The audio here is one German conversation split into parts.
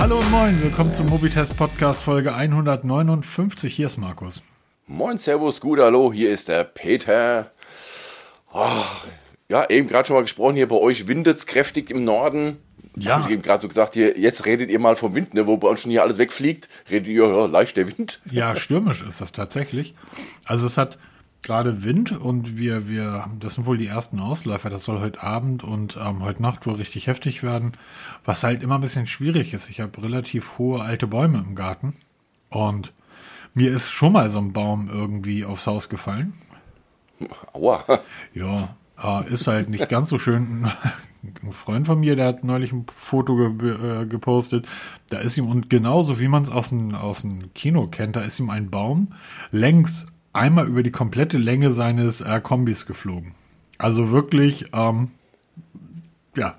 Hallo und moin, willkommen zum Mobitest Podcast Folge 159. Hier ist Markus. Moin, Servus, gut, hallo, hier ist der Peter. Oh, ja, eben gerade schon mal gesprochen, hier bei euch windet es kräftig im Norden. Ja. Hab Ich eben gerade so gesagt, hier, jetzt redet ihr mal vom Wind, ne, wo bei uns schon hier alles wegfliegt. Redet ihr, ja, leicht der Wind. Ja, stürmisch ist das tatsächlich. Also es hat gerade Wind und wir, wir, das sind wohl die ersten Ausläufer. Das soll heute Abend und ähm, heute Nacht wohl richtig heftig werden. Was halt immer ein bisschen schwierig ist. Ich habe relativ hohe alte Bäume im Garten und mir ist schon mal so ein Baum irgendwie aufs Haus gefallen. Aua. Ja, äh, ist halt nicht ganz so schön. Ein Freund von mir, der hat neulich ein Foto ge äh, gepostet. Da ist ihm, und genauso wie man es aus dem, aus dem Kino kennt, da ist ihm ein Baum längs einmal über die komplette Länge seines äh, Kombis geflogen. Also wirklich, ähm, ja,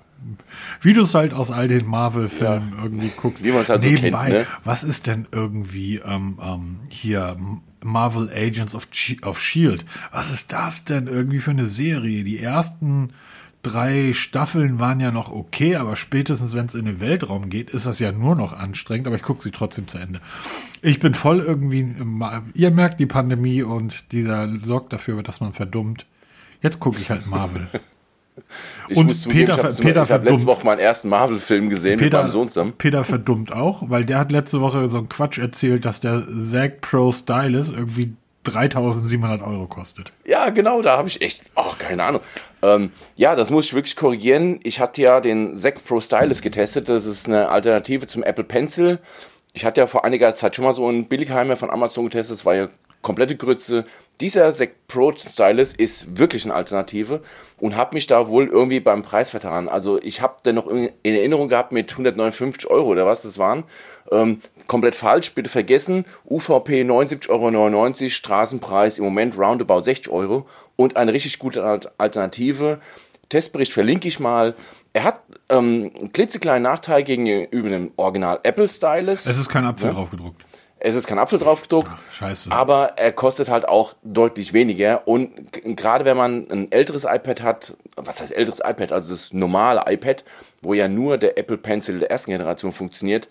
wie du es halt aus all den Marvel-Filmen Ja. irgendwie guckst. Wie halt so Nebenbei, kennt, ne? was ist denn irgendwie ähm, ähm, hier Marvel Agents of, Ch of Shield? Was ist das denn irgendwie für eine Serie? Die ersten drei Staffeln waren ja noch okay, aber spätestens wenn es in den Weltraum geht, ist das ja nur noch anstrengend. Aber ich gucke sie trotzdem zu Ende. Ich bin voll irgendwie. Ihr merkt die Pandemie und dieser sorgt dafür, dass man verdummt. Jetzt gucke ich halt Marvel. Ich Und muss zugeben, Peter ich habe hab letzte. Woche meinen ersten Marvel-Film gesehen mit Peter, meinem Sohn zusammen. Peter verdummt auch, weil der hat letzte Woche so einen Quatsch erzählt, dass der Zack Pro Stylus irgendwie 3700 Euro kostet. Ja, genau, da habe ich echt, oh, keine Ahnung. Ähm, ja, das muss ich wirklich korrigieren. Ich hatte ja den Zack Pro Stylus getestet. Das ist eine Alternative zum Apple Pencil. Ich hatte ja vor einiger Zeit schon mal so einen Billigheimer von Amazon getestet. Das war ja komplette Grütze. Dieser Zack Pro Stylus ist wirklich eine Alternative und habe mich da wohl irgendwie beim Preis vertan. Also ich habe den noch in in Erinnerung gehabt mit 159 Euro oder was das waren. Ähm, komplett falsch, bitte vergessen. UVP 79,99 Euro, Straßenpreis im Moment roundabout 60 Euro und eine richtig gute Al- Alternative. Testbericht verlinke ich mal. Er hat ähm, einen klitzekleinen Nachteil gegenüber dem Original Apple Stylus. Es ist kein Apfel draufgedruckt. Es ist kein Apfel drauf gedruckt, scheiße. aber er kostet halt auch deutlich weniger. Und gerade wenn man ein älteres iPad hat, was heißt älteres iPad, also das normale iPad, wo ja nur der Apple Pencil der ersten Generation funktioniert,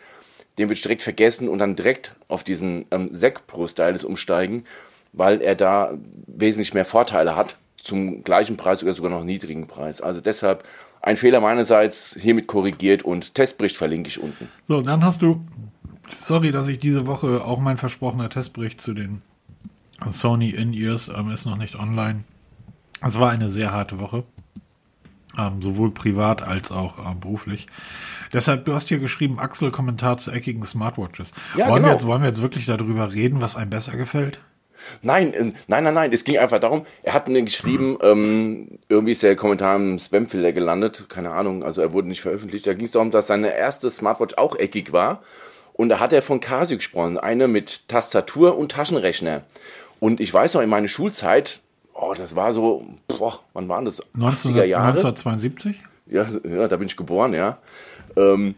den würde ich direkt vergessen und dann direkt auf diesen ähm, Zack Pro Stylus umsteigen, weil er da wesentlich mehr Vorteile hat zum gleichen Preis oder sogar noch niedrigen Preis. Also deshalb ein Fehler meinerseits hiermit korrigiert und Testbericht verlinke ich unten. So, dann hast du, sorry, dass ich diese Woche auch mein versprochener Testbericht zu den Sony In-Ears ähm, ist noch nicht online. Es war eine sehr harte Woche. Ähm, sowohl privat als auch ähm, beruflich. Deshalb, du hast hier geschrieben, Axel Kommentar zu eckigen Smartwatches. Ja, wollen, wir genau. jetzt, wollen wir jetzt wirklich darüber reden, was einem besser gefällt? Nein, äh, nein, nein, nein. Es ging einfach darum, er hat mir geschrieben, ähm, irgendwie ist der Kommentar im Spamfilter gelandet, keine Ahnung, also er wurde nicht veröffentlicht. Da ging es darum, dass seine erste Smartwatch auch eckig war. Und da hat er von Casio gesprochen, eine mit Tastatur und Taschenrechner. Und ich weiß noch, in meiner Schulzeit, oh, das war so, boah, wann waren das? 19, 80er Jahre? 1972? Ja, ja, da bin ich geboren, ja. Ähm,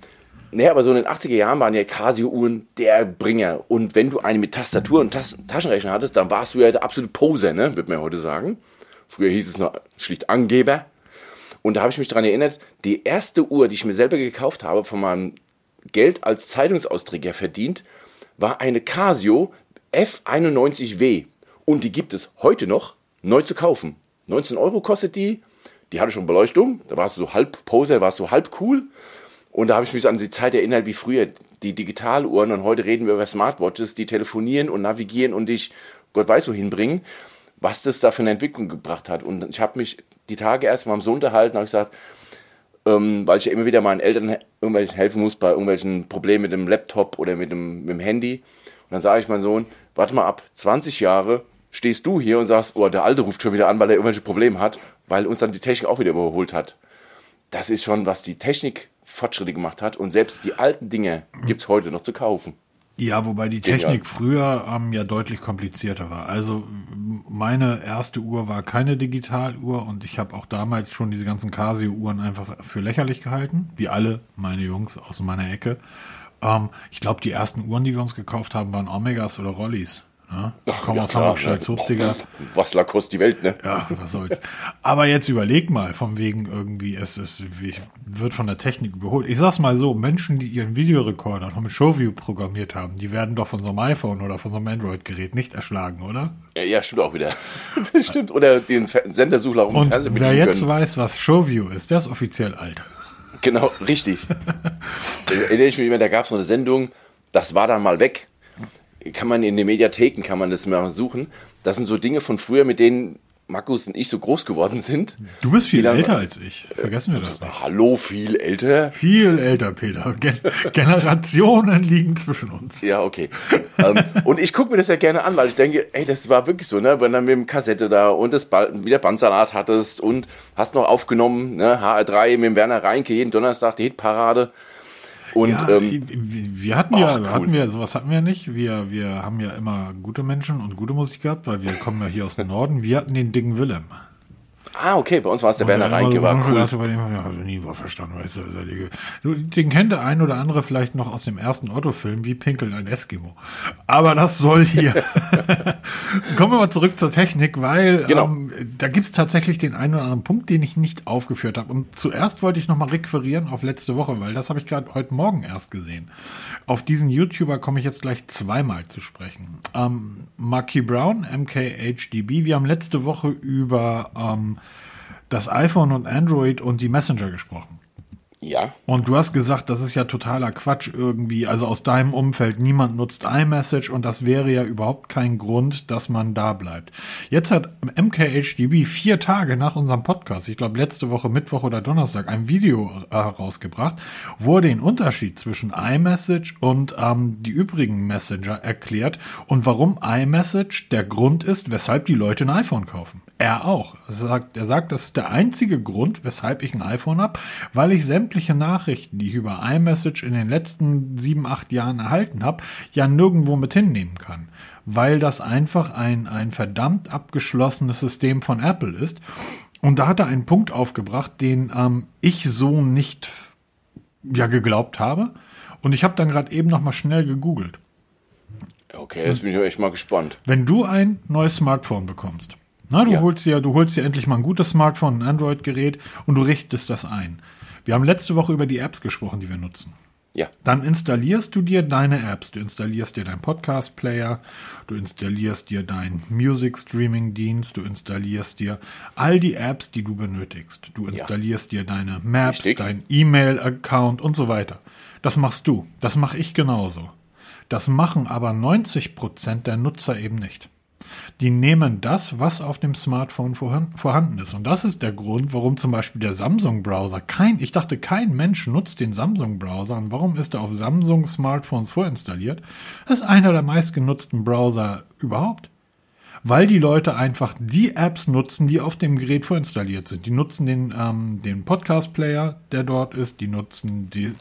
naja, aber so in den 80er Jahren waren ja Casio-Uhren der Bringer. Und wenn du eine mit Tastatur und Tas Taschenrechner hattest, dann warst du ja der absolute Poser, ne? Würde man ja heute sagen. Früher hieß es noch schlicht Angeber. Und da habe ich mich dran erinnert, die erste Uhr, die ich mir selber gekauft habe, von meinem Geld als Zeitungsausträger verdient, war eine Casio F91W. Und die gibt es heute noch neu zu kaufen. 19 Euro kostet die. Die hatte schon Beleuchtung. Da warst du so halb Poser, warst du halb cool. Und da habe ich mich so an die Zeit erinnert, wie früher die Digitaluhren. Und heute reden wir über Smartwatches, die telefonieren und navigieren und dich Gott weiß wohin bringen. Was das da für eine Entwicklung gebracht hat. Und ich habe mich die Tage erst mal so unterhalten, habe ich gesagt, ähm, weil ich ja immer wieder meinen Eltern he- irgendwelchen helfen muss bei irgendwelchen Problemen mit dem Laptop oder mit dem, mit dem Handy. Und dann sage ich meinem Sohn, warte mal ab, 20 Jahre stehst du hier und sagst, oh, der Alte ruft schon wieder an, weil er irgendwelche Probleme hat, weil uns dann die Technik auch wieder überholt hat. Das ist schon, was die Technik Fortschritte gemacht hat und selbst die alten Dinge gibt's heute noch zu kaufen. Ja, wobei die Genial. Technik früher ähm, ja deutlich komplizierter war. Also meine erste Uhr war keine Digitaluhr und ich habe auch damals schon diese ganzen Casio-Uhren einfach für lächerlich gehalten, wie alle meine Jungs aus meiner Ecke. Ähm, ich glaube, die ersten Uhren, die wir uns gekauft haben, waren Omegas oder Rollis. Ja? Komm ja, aus klar, Hamburg, steig's hoch, Digga. Was Lacoste die Welt, ne? Ja, was soll's. Aber jetzt überleg mal, von wegen irgendwie, es ist, wird von der Technik überholt. Ich sag's mal so, Menschen, die ihren Videorekorder noch mit Showview programmiert haben, die werden doch von so einem iPhone oder von so einem Android-Gerät nicht erschlagen, oder? Ja, ja, stimmt auch wieder. Das stimmt. Oder den Sendersuchler um Und Fernsehen wer jetzt können. weiß, was Showview ist, der ist offiziell alt. Genau, richtig. erinnere ich mich immer, da gab es noch eine Sendung, das war dann mal weg. Kann man in den Mediatheken, kann man das mal suchen. Das sind so Dinge von früher, mit denen Markus und ich so groß geworden sind. Du bist viel lange- älter als ich. Vergessen wir das nicht. Hallo, viel älter. Viel älter, Peter. Gen Generationen liegen zwischen uns. Ja, okay. ähm, und ich gucke mir das ja gerne an, weil ich denke, ey, das war wirklich so, ne? Wenn du mit dem Kassette da und das Ball, wieder Bandsalat hattest und hast noch aufgenommen, ne? HR3 mit dem Werner Reinke jeden Donnerstag die Hitparade. Und Ja, ähm, wir hatten ja, ach, cool. hatten wir, sowas hatten wir nicht. Wir, wir haben ja immer gute Menschen und gute Musik gehabt, weil wir kommen ja hier aus dem Norden. Wir hatten den dicken Willem. Ah, okay, bei uns war es der Werner Reinke, war cool. Hast du bei dem, ja, also nie war verstanden, weißt du, den kennt der ein oder andere vielleicht noch aus dem ersten Otto-Film, wie pinkelt ein Eskimo. Aber das soll hier. Kommen wir mal zurück zur Technik, weil Genau. ähm, da gibt's tatsächlich den einen oder anderen Punkt, den ich nicht aufgeführt habe. Und zuerst wollte ich nochmal requirieren auf letzte Woche, weil das habe ich gerade heute Morgen erst gesehen. Auf diesen YouTuber komme ich jetzt gleich zweimal zu sprechen. Ähm, Marky Brown, MKHDB, wir haben letzte Woche über ähm, das iPhone und Android und die Messenger gesprochen. Ja, Und du hast gesagt, das ist ja totaler Quatsch irgendwie. Also aus deinem Umfeld, niemand nutzt iMessage und das wäre ja überhaupt kein Grund, dass man da bleibt. Jetzt hat MKHDB vier Tage nach unserem Podcast, ich glaube letzte Woche Mittwoch oder Donnerstag, ein Video äh, rausgebracht, wo er den Unterschied zwischen iMessage und ähm, die übrigen Messenger erklärt und warum iMessage der Grund ist, weshalb die Leute ein iPhone kaufen. Er auch. Er sagt, er sagt, das ist der einzige Grund, weshalb ich ein iPhone habe, weil ich sämtliche Nachrichten, die ich über iMessage in den letzten sieben, acht Jahren erhalten habe, ja nirgendwo mit hinnehmen kann. Weil das einfach ein, ein verdammt abgeschlossenes System von Apple ist. Und da hat er einen Punkt aufgebracht, den ähm, ich so nicht ja geglaubt habe. Und ich habe dann gerade eben noch mal schnell gegoogelt. okay, jetzt bin ich echt mal gespannt. Wenn du ein neues Smartphone bekommst, na, du Ja. holst dir, du holst dir endlich mal ein gutes Smartphone, ein Android-Gerät und du richtest das ein. Wir haben letzte Woche über die Apps gesprochen, die wir nutzen. Ja, Dann installierst du dir deine Apps. Du installierst dir deinen Podcast-Player, du installierst dir deinen Music-Streaming-Dienst, du installierst dir all die Apps, die du benötigst. Du installierst dir deine Maps, Richtig. dein E-Mail-Account und so weiter. Das machst du. Das mache ich genauso. Das machen aber 90% der Nutzer eben nicht. Die nehmen das, was auf dem Smartphone vorhan- vorhanden ist. Und das ist der Grund, warum zum Beispiel der Samsung-Browser kein, ich dachte, kein Mensch nutzt den Samsung-Browser. Und warum ist er auf Samsung-Smartphones vorinstalliert? Das ist einer der meistgenutzten Browser überhaupt. Weil die Leute einfach die Apps nutzen, die auf dem Gerät vorinstalliert sind. Die nutzen den, ähm, den Podcast-Player, der dort ist. Die nutzen die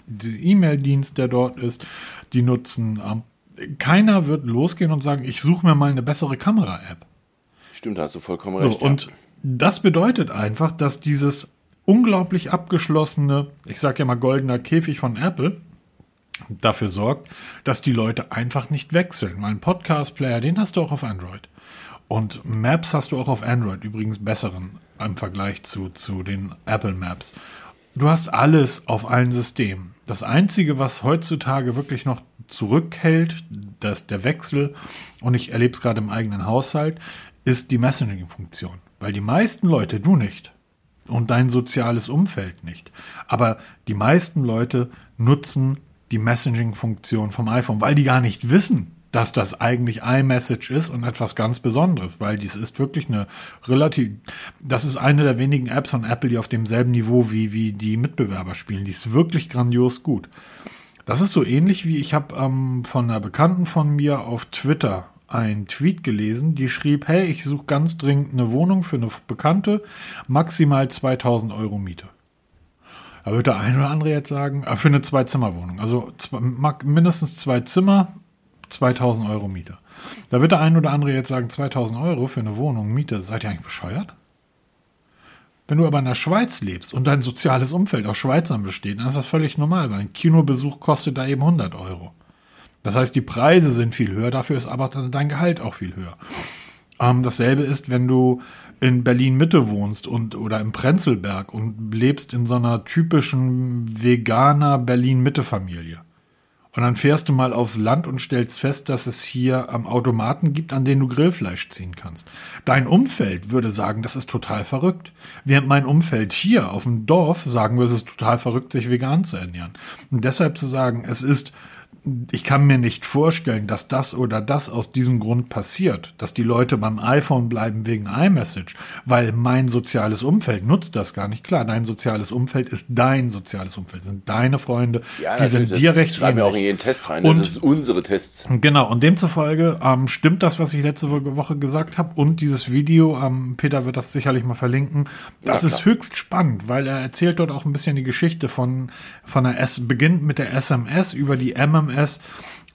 E-Mail-Dienst, der dort ist. Die nutzen, ähm, keiner wird losgehen und sagen, ich suche mir mal eine bessere Kamera-App. stimmt, hast du vollkommen So, recht. und ja. das bedeutet einfach, dass dieses unglaublich abgeschlossene, ich sage ja mal goldener Käfig von Apple, dafür sorgt, dass die Leute einfach nicht wechseln. Mein Podcast-Player, den hast du auch auf Android. Und Maps hast du auch auf Android, übrigens besseren im Vergleich zu, zu den Apple Maps. Du hast alles auf allen Systemen. Das Einzige, was heutzutage wirklich noch zurückhält, das der Wechsel, und ich erlebe es gerade im eigenen Haushalt, ist die Messaging-Funktion. Weil die meisten Leute, du nicht, und dein soziales Umfeld nicht. Aber die meisten Leute nutzen die Messaging-Funktion vom iPhone, weil die gar nicht wissen, dass das eigentlich iMessage ist und etwas ganz Besonderes, weil dies ist wirklich eine relativ, das ist eine der wenigen Apps von Apple, die auf demselben Niveau wie, wie die Mitbewerber spielen. Die ist wirklich grandios gut. Das ist so ähnlich wie ich habe ähm, von einer Bekannten von mir auf Twitter einen Tweet gelesen, die schrieb, hey, ich suche ganz dringend eine Wohnung für eine Bekannte, maximal 2000 Euro Miete. Da wird der eine oder andere jetzt sagen, äh, für eine Zwei-Zimmer-Wohnung, also zwei, mindestens zwei Zimmer, 2000 Euro Miete. Da wird der eine oder andere jetzt sagen, 2000 Euro für eine Wohnung Miete, seid ihr eigentlich bescheuert? Wenn du aber in der Schweiz lebst und dein soziales Umfeld aus Schweizern besteht, dann ist das völlig normal, weil ein Kinobesuch kostet da eben 100 Euro. Das heißt, die Preise sind viel höher, dafür ist aber dein Gehalt auch viel höher. Ähm, dasselbe ist, wenn du in Berlin Mitte wohnst und oder im Prenzlberg und lebst in so einer typischen veganer Berlin Mitte Familie. Und dann fährst du mal aufs Land und stellst fest, dass es hier am Automaten gibt, an denen du Grillfleisch ziehen kannst. Dein Umfeld würde sagen, das ist total verrückt. Während mein Umfeld hier auf dem Dorf sagen würde, es ist total verrückt, sich vegan zu ernähren. Und deshalb zu sagen, es ist ich kann mir nicht vorstellen, dass das oder das aus diesem Grund passiert, dass die Leute beim iPhone bleiben wegen iMessage, weil mein soziales Umfeld nutzt das gar nicht. Klar, dein soziales Umfeld ist dein soziales Umfeld, sind deine Freunde, Ja, die sind dir recht schreiben wir auch in jeden Test rein. Und- das ist unsere Tests. Genau, und demzufolge ähm, stimmt das, was ich letzte Wo- Woche gesagt habe. Und dieses Video, ähm, Peter wird das sicherlich mal verlinken, das Ja, ist höchst spannend, weil er erzählt dort auch ein bisschen die Geschichte von, von der S, beginnt mit der SMS über die MMS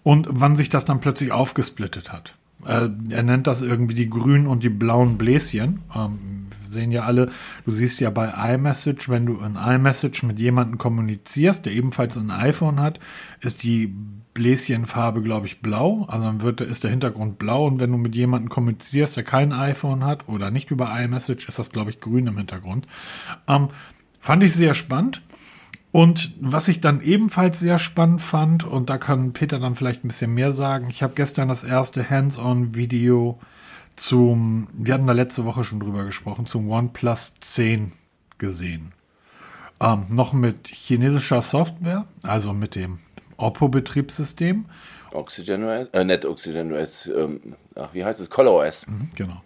und wann sich das dann plötzlich aufgesplittet hat. Äh, er nennt das irgendwie die grünen und die blauen Bläschen. Ähm, sehen ja alle, du siehst ja bei iMessage, wenn du in iMessage mit jemandem kommunizierst, der ebenfalls ein iPhone hat, ist die Bläschenfarbe, glaube ich, blau. Also dann wird, ist der Hintergrund blau und wenn du mit jemandem kommunizierst, der kein iPhone hat oder nicht über iMessage, ist das, glaube ich, grün im Hintergrund. Ähm, fand ich sehr spannend. Und was ich dann ebenfalls sehr spannend fand, und da kann Peter dann vielleicht ein bisschen mehr sagen, ich habe gestern das erste Hands-on-Video zum, wir hatten da letzte Woche schon drüber gesprochen, zum OnePlus 10 gesehen. Ähm, noch mit chinesischer Software, also mit dem Oppo-Betriebssystem. Oxygen OS, äh, nicht Oxygen OS, ähm, ach, wie heißt es? Color OS. Genau.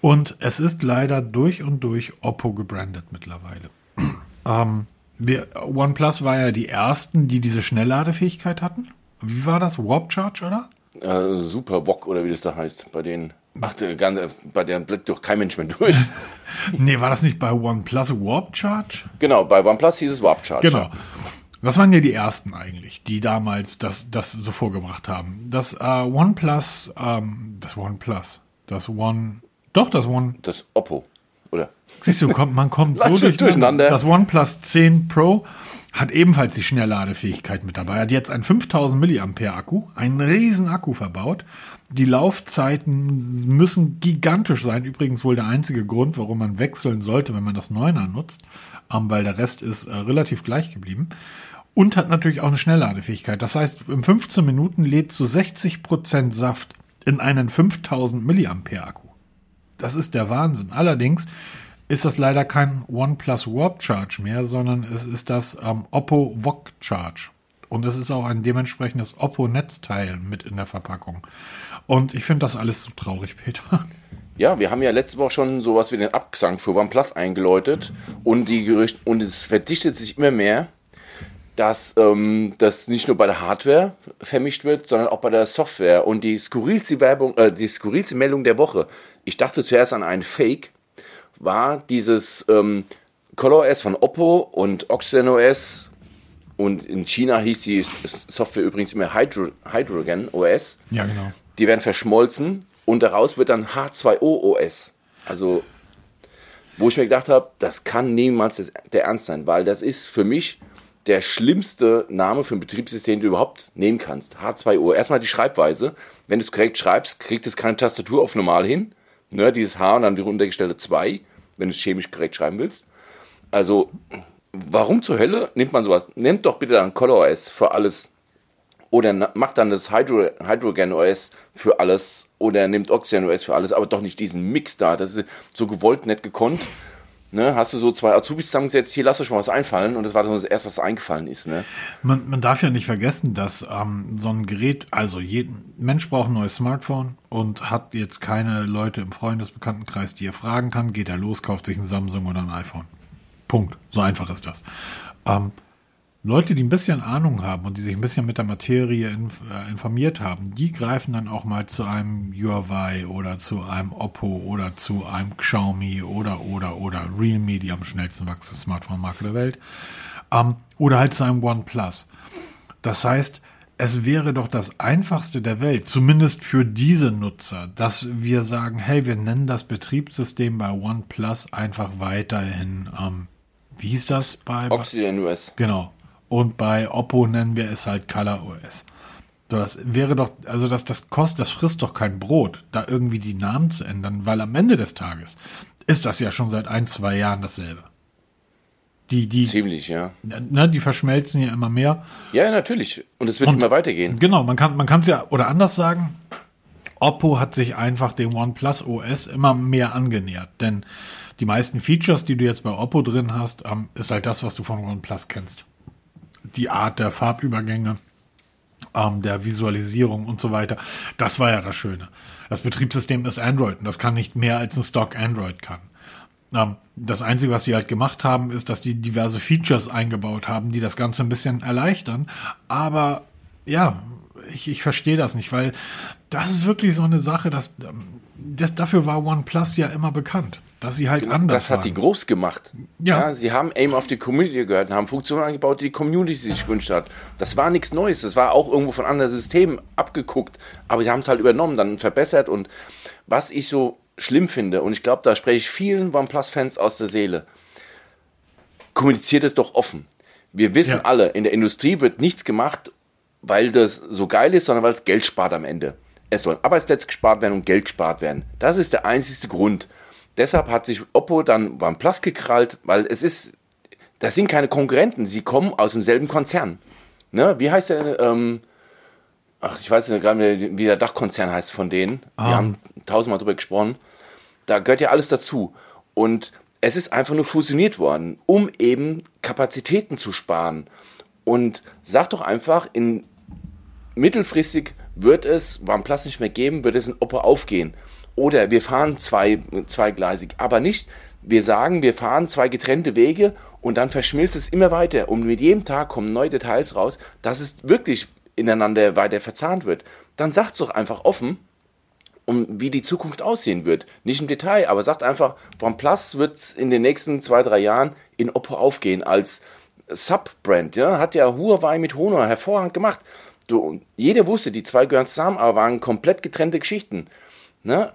Und es ist leider durch und durch Oppo gebrandet mittlerweile. ähm, wir, OnePlus war ja die ersten, die diese Schnellladefähigkeit hatten. Wie war das? Warp Charge, oder? Äh, Super Wok oder wie das da heißt. Bei denen, ach, der ganze, bei deren blickt doch kein Mensch mehr durch. Nee, war das nicht bei OnePlus Warp Charge? genau, bei OnePlus hieß es Warp Charge. Genau. Das waren ja die ersten eigentlich, die damals das, das so vorgebracht haben. Das äh, OnePlus, ähm, das OnePlus, das One, doch das One, Das Oppo? Siehst du, kommt, man kommt so es durcheinander. Das OnePlus 10 Pro hat ebenfalls die Schnellladefähigkeit mit dabei. Hat jetzt einen 5000 mAh Akku, einen riesen Akku verbaut. Die Laufzeiten müssen gigantisch sein. Übrigens wohl der einzige Grund, warum man wechseln sollte, wenn man das 9er nutzt, ähm, weil der Rest ist äh, relativ gleich geblieben. Und hat natürlich auch eine Schnellladefähigkeit. Das heißt, in 15 Minuten lädt zu 60% Saft in einen 5000 mAh Akku. Das ist der Wahnsinn. Allerdings ist das leider kein OnePlus Warp Charge mehr, sondern es ist das ähm, Oppo VOC Charge. Und es ist auch ein dementsprechendes Oppo-Netzteil mit in der Verpackung. Und ich finde das alles so traurig, Peter. Ja, wir haben ja letzte Woche schon sowas wie den Abgesang für OnePlus eingeläutet und die Gerüchte, und es verdichtet sich immer mehr, dass ähm, das nicht nur bei der Hardware vermischt wird, sondern auch bei der Software. Und die skurrilste Werbung, äh, die skurrilste Meldung der Woche, ich dachte zuerst an einen Fake, war dieses ähm, ColorOS von Oppo und OxygenOS und in China hieß die Software übrigens immer Hydro, Hydrogen OS. Ja, genau. Die werden verschmolzen und daraus wird dann H2O-OS. Also, wo ich mir gedacht habe, das kann niemals der Ernst sein, weil das ist für mich der schlimmste Name für ein Betriebssystem, den du überhaupt nehmen kannst. H2O. Erstmal die Schreibweise. Wenn du es korrekt schreibst, kriegt es keine Tastatur auf normal hin. Ne, dieses H und dann die runtergestellte 2, wenn du es chemisch korrekt schreiben willst. Also, warum zur Hölle nimmt man sowas? Nehmt doch bitte dann ColorOS für alles oder macht dann das Hydro, Hydrogen OS für alles oder nimmt Oxygen OS für alles, aber doch nicht diesen Mix da. Das ist so gewollt, nicht gekonnt. Ne, hast du so zwei Azubis zusammengesetzt, hier lass euch mal was einfallen und das war das erste, was eingefallen ist. Ne? Man, man darf ja nicht vergessen, dass ähm, so ein Gerät, also jeden Mensch braucht ein neues Smartphone und hat jetzt keine Leute im Freundesbekanntenkreis, die er fragen kann, geht er los, kauft sich ein Samsung oder ein iPhone. Punkt. So einfach ist das. Ähm, Leute, die ein bisschen Ahnung haben und die sich ein bisschen mit der Materie inf äh, informiert haben, die greifen dann auch mal zu einem Huawei oder zu einem Oppo oder zu einem Xiaomi oder oder oder Realme, die am schnellsten wachsende Smartphone-Marke der Welt, ähm, oder halt zu einem OnePlus. Das heißt, es wäre doch das einfachste der Welt, zumindest für diese Nutzer, dass wir sagen, hey, wir nennen das Betriebssystem bei OnePlus einfach weiterhin, ähm, wie hieß das bei? Oxygen OS. Genau. Und bei Oppo nennen wir es halt Color OS. Das wäre doch, also das, das kostet, das frisst doch kein Brot, da irgendwie die Namen zu ändern, weil am Ende des Tages ist das ja schon seit ein, zwei Jahren dasselbe. Die, die, Ziemlich, ja. ne, die verschmelzen ja immer mehr. Ja, natürlich. Und es wird Und- immer weitergehen. Genau, man kann man kann es ja oder anders sagen. Oppo hat sich einfach dem OnePlus OS immer mehr angenähert, denn die meisten Features, die du jetzt bei Oppo drin hast, ähm, ist halt das, was du von OnePlus kennst. Die Art der Farbübergänge, ähm, der Visualisierung und so weiter. Das war ja das Schöne. Das Betriebssystem ist Android und das kann nicht mehr als ein Stock Android kann. Ähm, das Einzige, was sie halt gemacht haben, ist, dass die diverse Features eingebaut haben, die das Ganze ein bisschen erleichtern. Aber ja, ich, ich verstehe das nicht, weil das ist wirklich so eine Sache, dass ähm, das, dafür war OnePlus ja immer bekannt, dass sie halt anders Genau, Das hat die waren. groß gemacht. Ja. sie haben eben auf die Community gehört und haben Funktionen eingebaut, die die Community sich gewünscht hat. Das war nichts Neues. Das war auch irgendwo von anderen Systemen abgeguckt. Aber sie haben es halt übernommen, dann verbessert. Und was ich so schlimm finde, und ich glaube, da spreche ich vielen OnePlus-Fans aus der Seele, kommuniziert es doch offen. Wir wissen Ja. alle, in der Industrie wird nichts gemacht, weil das so geil ist, sondern weil es Geld spart am Ende. Es sollen Arbeitsplätze gespart werden und Geld gespart werden. Das ist der einzigste Grund. Deshalb hat sich Oppo dann OnePlus gekrallt, weil es ist, das sind keine Konkurrenten, sie kommen aus demselben Konzern. Ne? Wie heißt der, ähm, ach, ich weiß nicht gerade, wie der Dachkonzern heißt von denen. Wir haben tausendmal drüber gesprochen. Da gehört ja alles dazu. Und es ist einfach nur fusioniert worden, um eben Kapazitäten zu sparen. Und sag doch einfach, in mittelfristig wird es OnePlus nicht mehr geben, wird es in Oppo aufgehen. Oder wir fahren zwei, zweigleisig, aber nicht, wir sagen, wir fahren zwei getrennte Wege und dann verschmilzt es immer weiter. Und mit jedem Tag kommen neue Details raus, dass es wirklich ineinander weiter verzahnt wird. Dann sagt doch einfach offen, um wie die Zukunft aussehen wird. Nicht im Detail, aber sagt einfach, OnePlus wird in den nächsten zwei, drei Jahren in Oppo aufgehen als Sub-Brand. Ja? Hat ja Huawei mit Honor hervorragend gemacht. Du, jeder wusste, die zwei gehören zusammen, aber waren komplett getrennte Geschichten. Ne?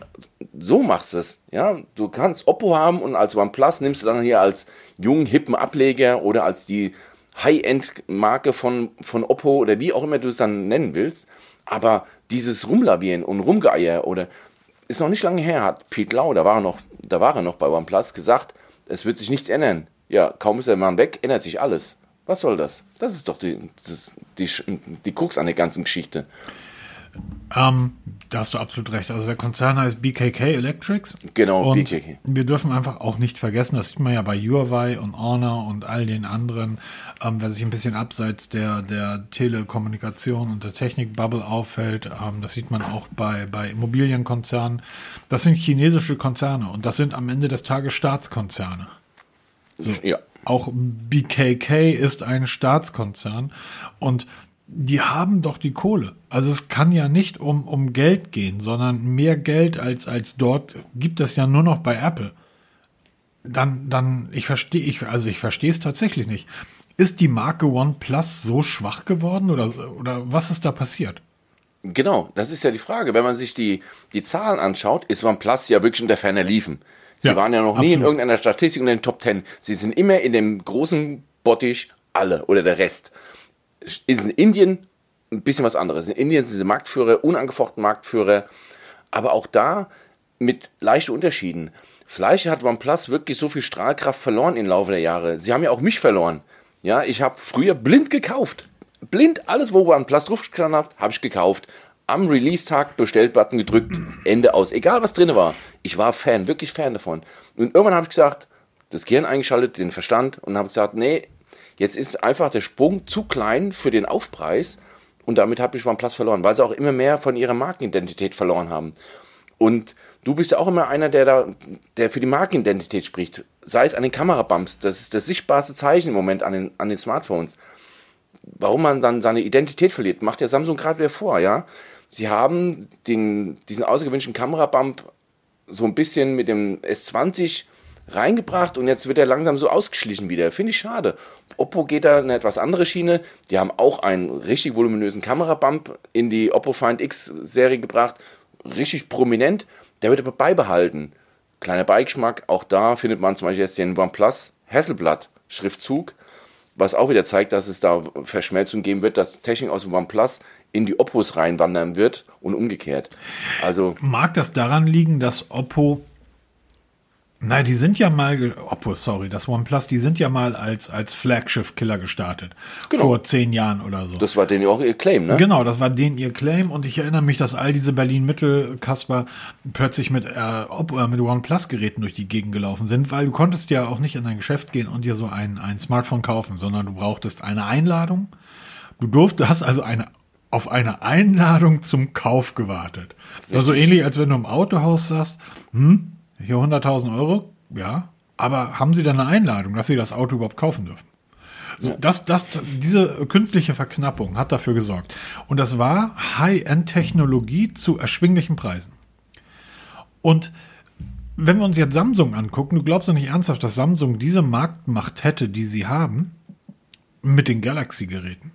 So machst du es. Ja? Du kannst Oppo haben und als OnePlus nimmst du dann hier als jungen, hippen Ableger oder als die High-End-Marke von, von Oppo oder wie auch immer du es dann nennen willst. Aber dieses Rumlavieren und Rumgeier oder ist noch nicht lange her, hat Pete Lau, da war er noch, da war er noch bei OnePlus, gesagt, es wird sich nichts ändern. Ja, kaum ist der Mann weg, ändert sich alles. Was soll das? Das ist doch die, das, die, die Krux an der ganzen Geschichte. Ähm, da hast du absolut recht. Also der Konzern heißt BKK Electrics. Genau, und BKK. Wir dürfen einfach auch nicht vergessen, das sieht man ja bei Huawei und Honor und all den anderen, ähm, wer sich ein bisschen abseits der, der Telekommunikation und der Technikbubble auffällt, ähm, das sieht man auch bei, bei Immobilienkonzernen. Das sind chinesische Konzerne und das sind am Ende des Tages Staatskonzerne. Ja. Auch BKK ist ein Staatskonzern und die haben doch die Kohle. Also es kann ja nicht um, um Geld gehen, sondern mehr Geld als, als dort gibt es ja nur noch bei Apple. Dann, dann, ich verstehe, ich, also ich verstehe es tatsächlich nicht. Ist die Marke OnePlus so schwach geworden oder, oder was ist da passiert? Genau, das ist ja die Frage. Wenn man sich die, die Zahlen anschaut, ist OnePlus ja wirklich unter ferner Liefen. Sie Ja, waren ja noch nie in absolut. irgendeiner Statistik in den Top Ten. Sie sind immer in dem großen Bottich alle oder der Rest. Ist in Indien ein bisschen was anderes. In Indien sind sie Marktführer, unangefochten Marktführer, aber auch da mit leichten Unterschieden. Vielleicht hat OnePlus wirklich so viel Strahlkraft verloren im Laufe der Jahre. Sie haben ja auch mich verloren. Ja, ich habe früher blind gekauft. Blind alles, wo OnePlus draufgestanden hat, habe ich gekauft. Am Release-Tag Bestellbutton gedrückt, Ende aus. Egal was drin war. Ich war Fan, wirklich Fan davon. Und irgendwann habe ich gesagt, das Gehirn eingeschaltet, den Verstand und habe gesagt, nee, jetzt ist einfach der Sprung zu klein für den Aufpreis und damit habe ich OnePlus verloren, weil sie auch immer mehr von ihrer Markenidentität verloren haben. Und du bist ja auch immer einer, der da, der für die Markenidentität spricht. Sei es an den Kamerabumps, das ist das sichtbarste Zeichen im Moment an den, an den Smartphones. Warum man dann seine Identität verliert, macht ja Samsung gerade wieder vor, ja. Sie haben den, diesen außergewöhnlichen Kamerabump so ein bisschen mit dem S20 reingebracht und jetzt wird er langsam so ausgeschlichen wieder. Finde ich schade. Oppo geht da eine etwas andere Schiene. Die haben auch einen richtig voluminösen Kamerabump in die Oppo Find X Serie gebracht. Richtig prominent. Der wird aber beibehalten. Kleiner Beigeschmack. Auch da findet man zum Beispiel jetzt den OnePlus Hasselblatt Schriftzug. Was auch wieder zeigt, dass es da Verschmelzung geben wird, dass Technik aus dem OnePlus in die Oppos reinwandern wird und umgekehrt. Also Mag das daran liegen, dass Oppo Nein, die sind ja mal, Oppo, sorry, das OnePlus, die sind ja mal als, als Flagship-Killer gestartet. Genau. Vor zehn Jahren oder so. das war denen ja auch ihr Claim, ne? Genau, das war denen ihr Claim und ich erinnere mich, dass all diese Berlin-Mittel-Kasper plötzlich mit, äh, Oppo, äh, mit OnePlus-Geräten durch die Gegend gelaufen sind, weil du konntest ja auch nicht in ein Geschäft gehen und dir so ein, ein Smartphone kaufen, sondern du brauchtest eine Einladung. Du durftest, hast also eine, auf eine Einladung zum Kauf gewartet. Das war so ähnlich, als wenn du im Autohaus sagst, hm, hier 100.000 Euro, ja, aber haben Sie denn eine Einladung, dass Sie das Auto überhaupt kaufen dürfen? So, das, das, diese künstliche Verknappung hat dafür gesorgt. Und das war High-End-Technologie zu erschwinglichen Preisen. Und wenn wir uns jetzt Samsung angucken, du glaubst doch nicht ernsthaft, dass Samsung diese Marktmacht hätte, die sie haben, mit den Galaxy-Geräten.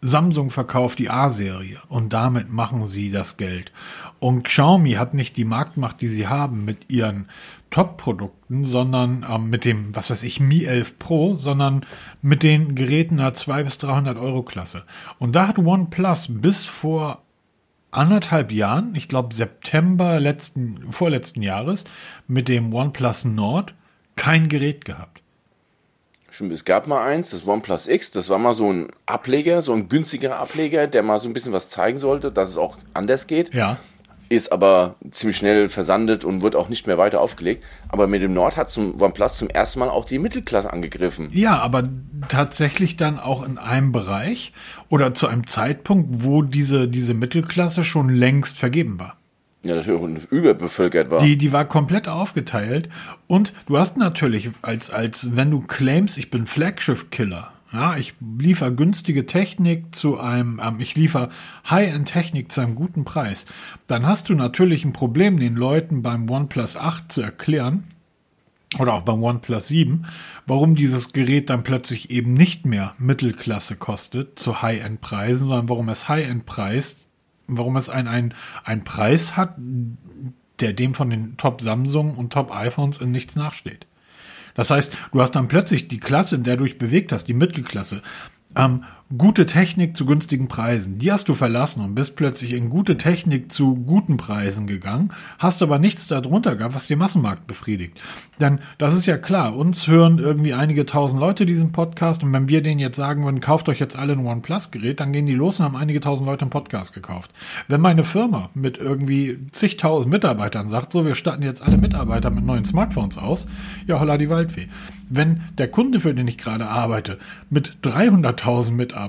Samsung verkauft die A-Serie und damit machen sie das Geld. Und Xiaomi hat nicht die Marktmacht, die sie haben mit ihren Top-Produkten, sondern ähm, mit dem, was weiß ich, Mi 11 Pro, sondern mit den Geräten der 200 bis 300 Euro Klasse. Und da hat OnePlus bis vor anderthalb Jahren, ich glaube September letzten, vorletzten Jahres, mit dem OnePlus Nord kein Gerät gehabt. Stimmt, es gab mal eins, das OnePlus X, das war mal so ein Ableger, so ein günstigerer Ableger, der mal so ein bisschen was zeigen sollte, dass es auch anders geht. Ja. Ist aber ziemlich schnell versandet und wird auch nicht mehr weiter aufgelegt. Aber mit dem Nord hat zum OnePlus zum ersten Mal auch die Mittelklasse angegriffen. Ja, aber tatsächlich dann auch in einem Bereich oder zu einem Zeitpunkt, wo diese, diese Mittelklasse schon längst vergeben war. Ja, natürlich überbevölkert war. Die, die war komplett aufgeteilt. Und du hast natürlich, als, als wenn du claimst, ich bin Flagship-Killer, ja, ich liefere günstige Technik zu einem, ähm, ich liefere High-End-Technik zu einem guten Preis, dann hast du natürlich ein Problem, den Leuten beim OnePlus 8 zu erklären, oder auch beim OnePlus 7, warum dieses Gerät dann plötzlich eben nicht mehr Mittelklasse kostet zu High-End-Preisen, sondern warum es High-End-Preis warum es ein, ein, ein Preis hat, der dem von den Top Samsung und Top iPhones in nichts nachsteht. Das heißt, du hast dann plötzlich die Klasse, in der du dich bewegt hast, die Mittelklasse, ähm, gute Technik zu günstigen Preisen. Die hast du verlassen und bist plötzlich in gute Technik zu guten Preisen gegangen, hast aber nichts darunter gehabt, was den Massenmarkt befriedigt. Denn das ist ja klar, uns hören irgendwie einige tausend Leute diesen Podcast und wenn wir denen jetzt sagen würden, kauft euch jetzt alle ein OnePlus-Gerät, dann gehen die los und haben einige tausend Leute einen Podcast gekauft. Wenn meine Firma mit irgendwie zigtausend Mitarbeitern sagt, so, wir starten jetzt alle Mitarbeiter mit neuen Smartphones aus, ja, holla die Waldfee. Wenn der Kunde, für den ich gerade arbeite, mit 300.000 Mitarbeitern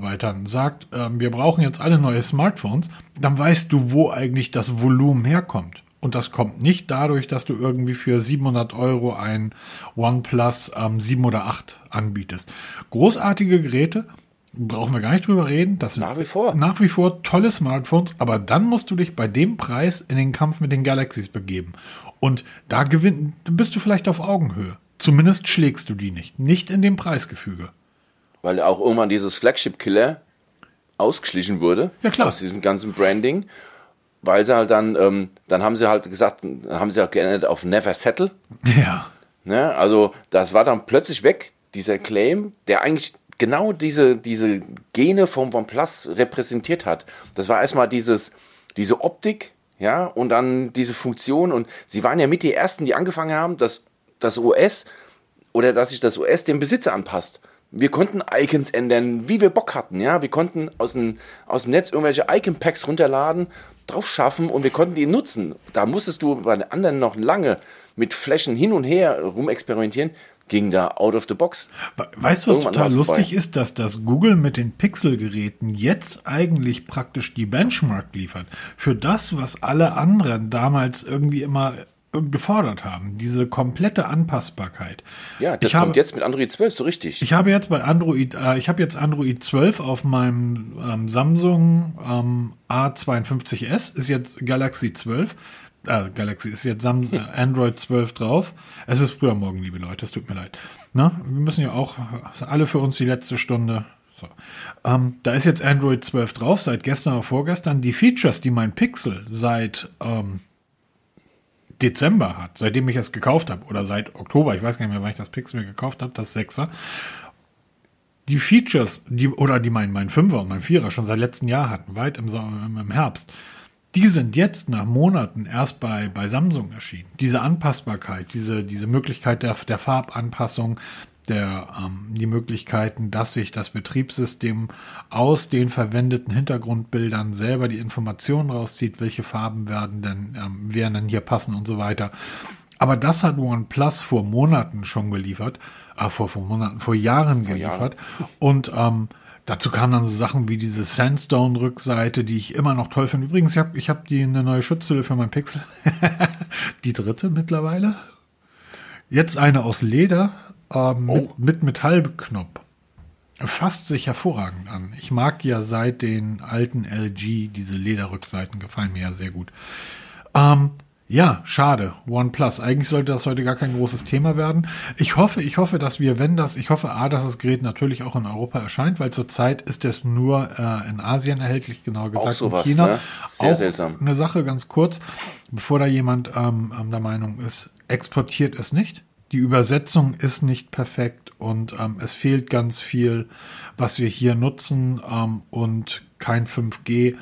sagt, äh, wir brauchen jetzt alle neue Smartphones, dann weißt du, wo eigentlich das Volumen herkommt. Und das kommt nicht dadurch, dass du irgendwie für 700 Euro ein OnePlus ähm, 7 oder 8 anbietest. Großartige Geräte, brauchen wir gar nicht drüber reden. Das sind Nach wie vor. Nach wie vor tolle Smartphones, aber dann musst du dich bei dem Preis in den Kampf mit den Galaxies begeben. Und da gewinn, bist du vielleicht auf Augenhöhe. Zumindest schlägst du die nicht. Nicht in dem Preisgefüge. Weil auch irgendwann dieses Flagship-Killer ausgeschlichen wurde. Ja, klar. Aus diesem ganzen Branding. Weil sie halt dann, ähm, dann haben sie halt gesagt, haben sie auch geändert auf Never Settle. Ja. Ne? Also das war dann plötzlich weg, dieser Claim, der eigentlich genau diese, diese Gene vom OnePlus repräsentiert hat. Das war erstmal dieses, diese Optik, ja, und dann diese Funktion. Und sie waren ja mit die Ersten, die angefangen haben, dass das OS oder dass sich das OS dem Besitzer anpasst. Wir konnten Icons ändern, wie wir Bock hatten, ja. Wir konnten aus dem, aus dem Netz irgendwelche Icon-Packs runterladen, drauf schaffen und wir konnten die nutzen. Da musstest du bei den anderen noch lange mit Flächen hin und her rumexperimentieren, ging da out of the box. We- Weißt du, was Irgendwann total lustig vorbei. ist, dass das Google mit den Pixel-Geräten jetzt eigentlich praktisch die Benchmark liefert für das, was alle anderen damals irgendwie immer gefordert haben. Diese komplette Anpassbarkeit. Ja, das ich habe, kommt jetzt mit Android 12 so richtig. Ich habe jetzt bei Android, äh, ich habe jetzt Android 12 auf meinem ähm, Samsung ähm, A52s, ist jetzt Galaxy 12. Äh, Galaxy ist jetzt Sam äh, Android 12 drauf. Es ist früher morgen, liebe Leute, es tut mir leid. Na, wir müssen ja auch alle für uns die letzte Stunde. So. Ähm, da ist jetzt Android 12 drauf, seit gestern oder vorgestern. Die Features, die mein Pixel seit ähm, Dezember hat, seitdem ich es gekauft habe, oder seit Oktober, ich weiß gar nicht mehr, wann ich das Pixel gekauft habe, das 6er, die Features, die, oder die mein, mein Fünfer und mein Vierer schon seit letztem Jahr hatten, weit im, im Herbst, die sind jetzt nach Monaten erst bei, bei Samsung erschienen. Diese Anpassbarkeit, diese, diese Möglichkeit der, der Farbanpassung, der, ähm, die Möglichkeiten, dass sich das Betriebssystem aus den verwendeten Hintergrundbildern selber die Informationen rauszieht, welche Farben werden denn, ähm, werden denn hier passen und so weiter. Aber das hat OnePlus vor Monaten schon geliefert, äh, vor, vor Monaten, vor Jahren vor geliefert. Jahren. Und ähm, dazu kamen dann so Sachen wie diese Sandstone-Rückseite, die ich immer noch toll finde. Übrigens, ich habe ich hab die eine neue Schutzhülle für mein Pixel. die dritte mittlerweile. Jetzt eine aus Leder äh, mit, oh. mit Metallknopf. Fasst sich hervorragend an. Ich mag ja seit den alten LG diese Lederrückseiten, gefallen mir ja sehr gut. Ähm, ja, schade. OnePlus. Eigentlich sollte das heute gar kein großes Thema werden. Ich hoffe, ich hoffe, dass wir, wenn das, ich hoffe A, dass das Gerät natürlich auch in Europa erscheint, weil zurzeit ist es nur äh, in Asien erhältlich, genau gesagt sowas, in China. Ne? Sehr auch seltsam. Eine Sache ganz kurz, bevor da jemand ähm, der Meinung ist, exportiert es nicht die Übersetzung ist nicht perfekt und ähm, es fehlt ganz viel, was wir hier nutzen ähm, und kein 5G.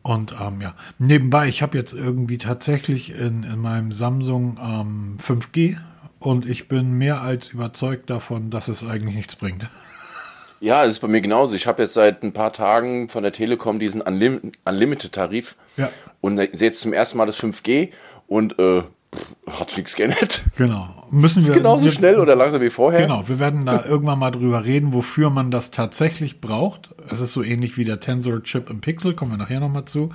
Und ähm, ja, nebenbei, ich habe jetzt irgendwie tatsächlich in, in meinem Samsung ähm, 5G und ich bin mehr als überzeugt davon, dass es eigentlich nichts bringt. Ja, es ist bei mir genauso. Ich habe jetzt seit ein paar Tagen von der Telekom diesen Unlim Unlimited-Tarif ja. und sehe jetzt zum ersten Mal das 5G und äh, hat nichts geändert. Genau. Müssen wir. Genauso wir, schnell oder langsam wie vorher. Genau. Wir werden da irgendwann mal drüber reden, wofür man das tatsächlich braucht. Es ist so ähnlich wie der Tensor-Chip im Pixel. Kommen wir nachher nochmal zu.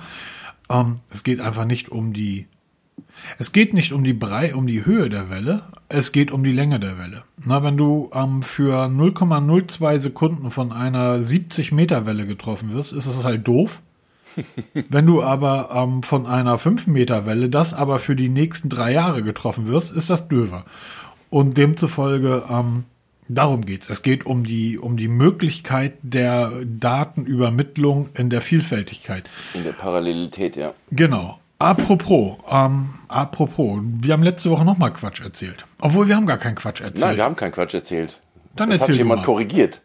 Ähm, es geht einfach nicht um die, es geht nicht um die Brei, um die Höhe der Welle. Es geht um die Länge der Welle. Na, wenn du ähm, für 0,02 Sekunden von einer 70 Meter Welle getroffen wirst, ist es halt doof. Wenn du aber ähm, von einer 5-Meter-Welle das aber für die nächsten drei Jahre getroffen wirst, ist das döver. Und demzufolge, ähm, darum geht's. Es geht um die, um die Möglichkeit der Datenübermittlung in der Vielfältigkeit. In der Parallelität, ja. Genau. Apropos, ähm, apropos, wir haben letzte Woche nochmal Quatsch erzählt. Obwohl wir haben gar keinen Quatsch erzählt. Nein, wir haben keinen Quatsch erzählt. Dann das erzähl hat jemand mal. korrigiert.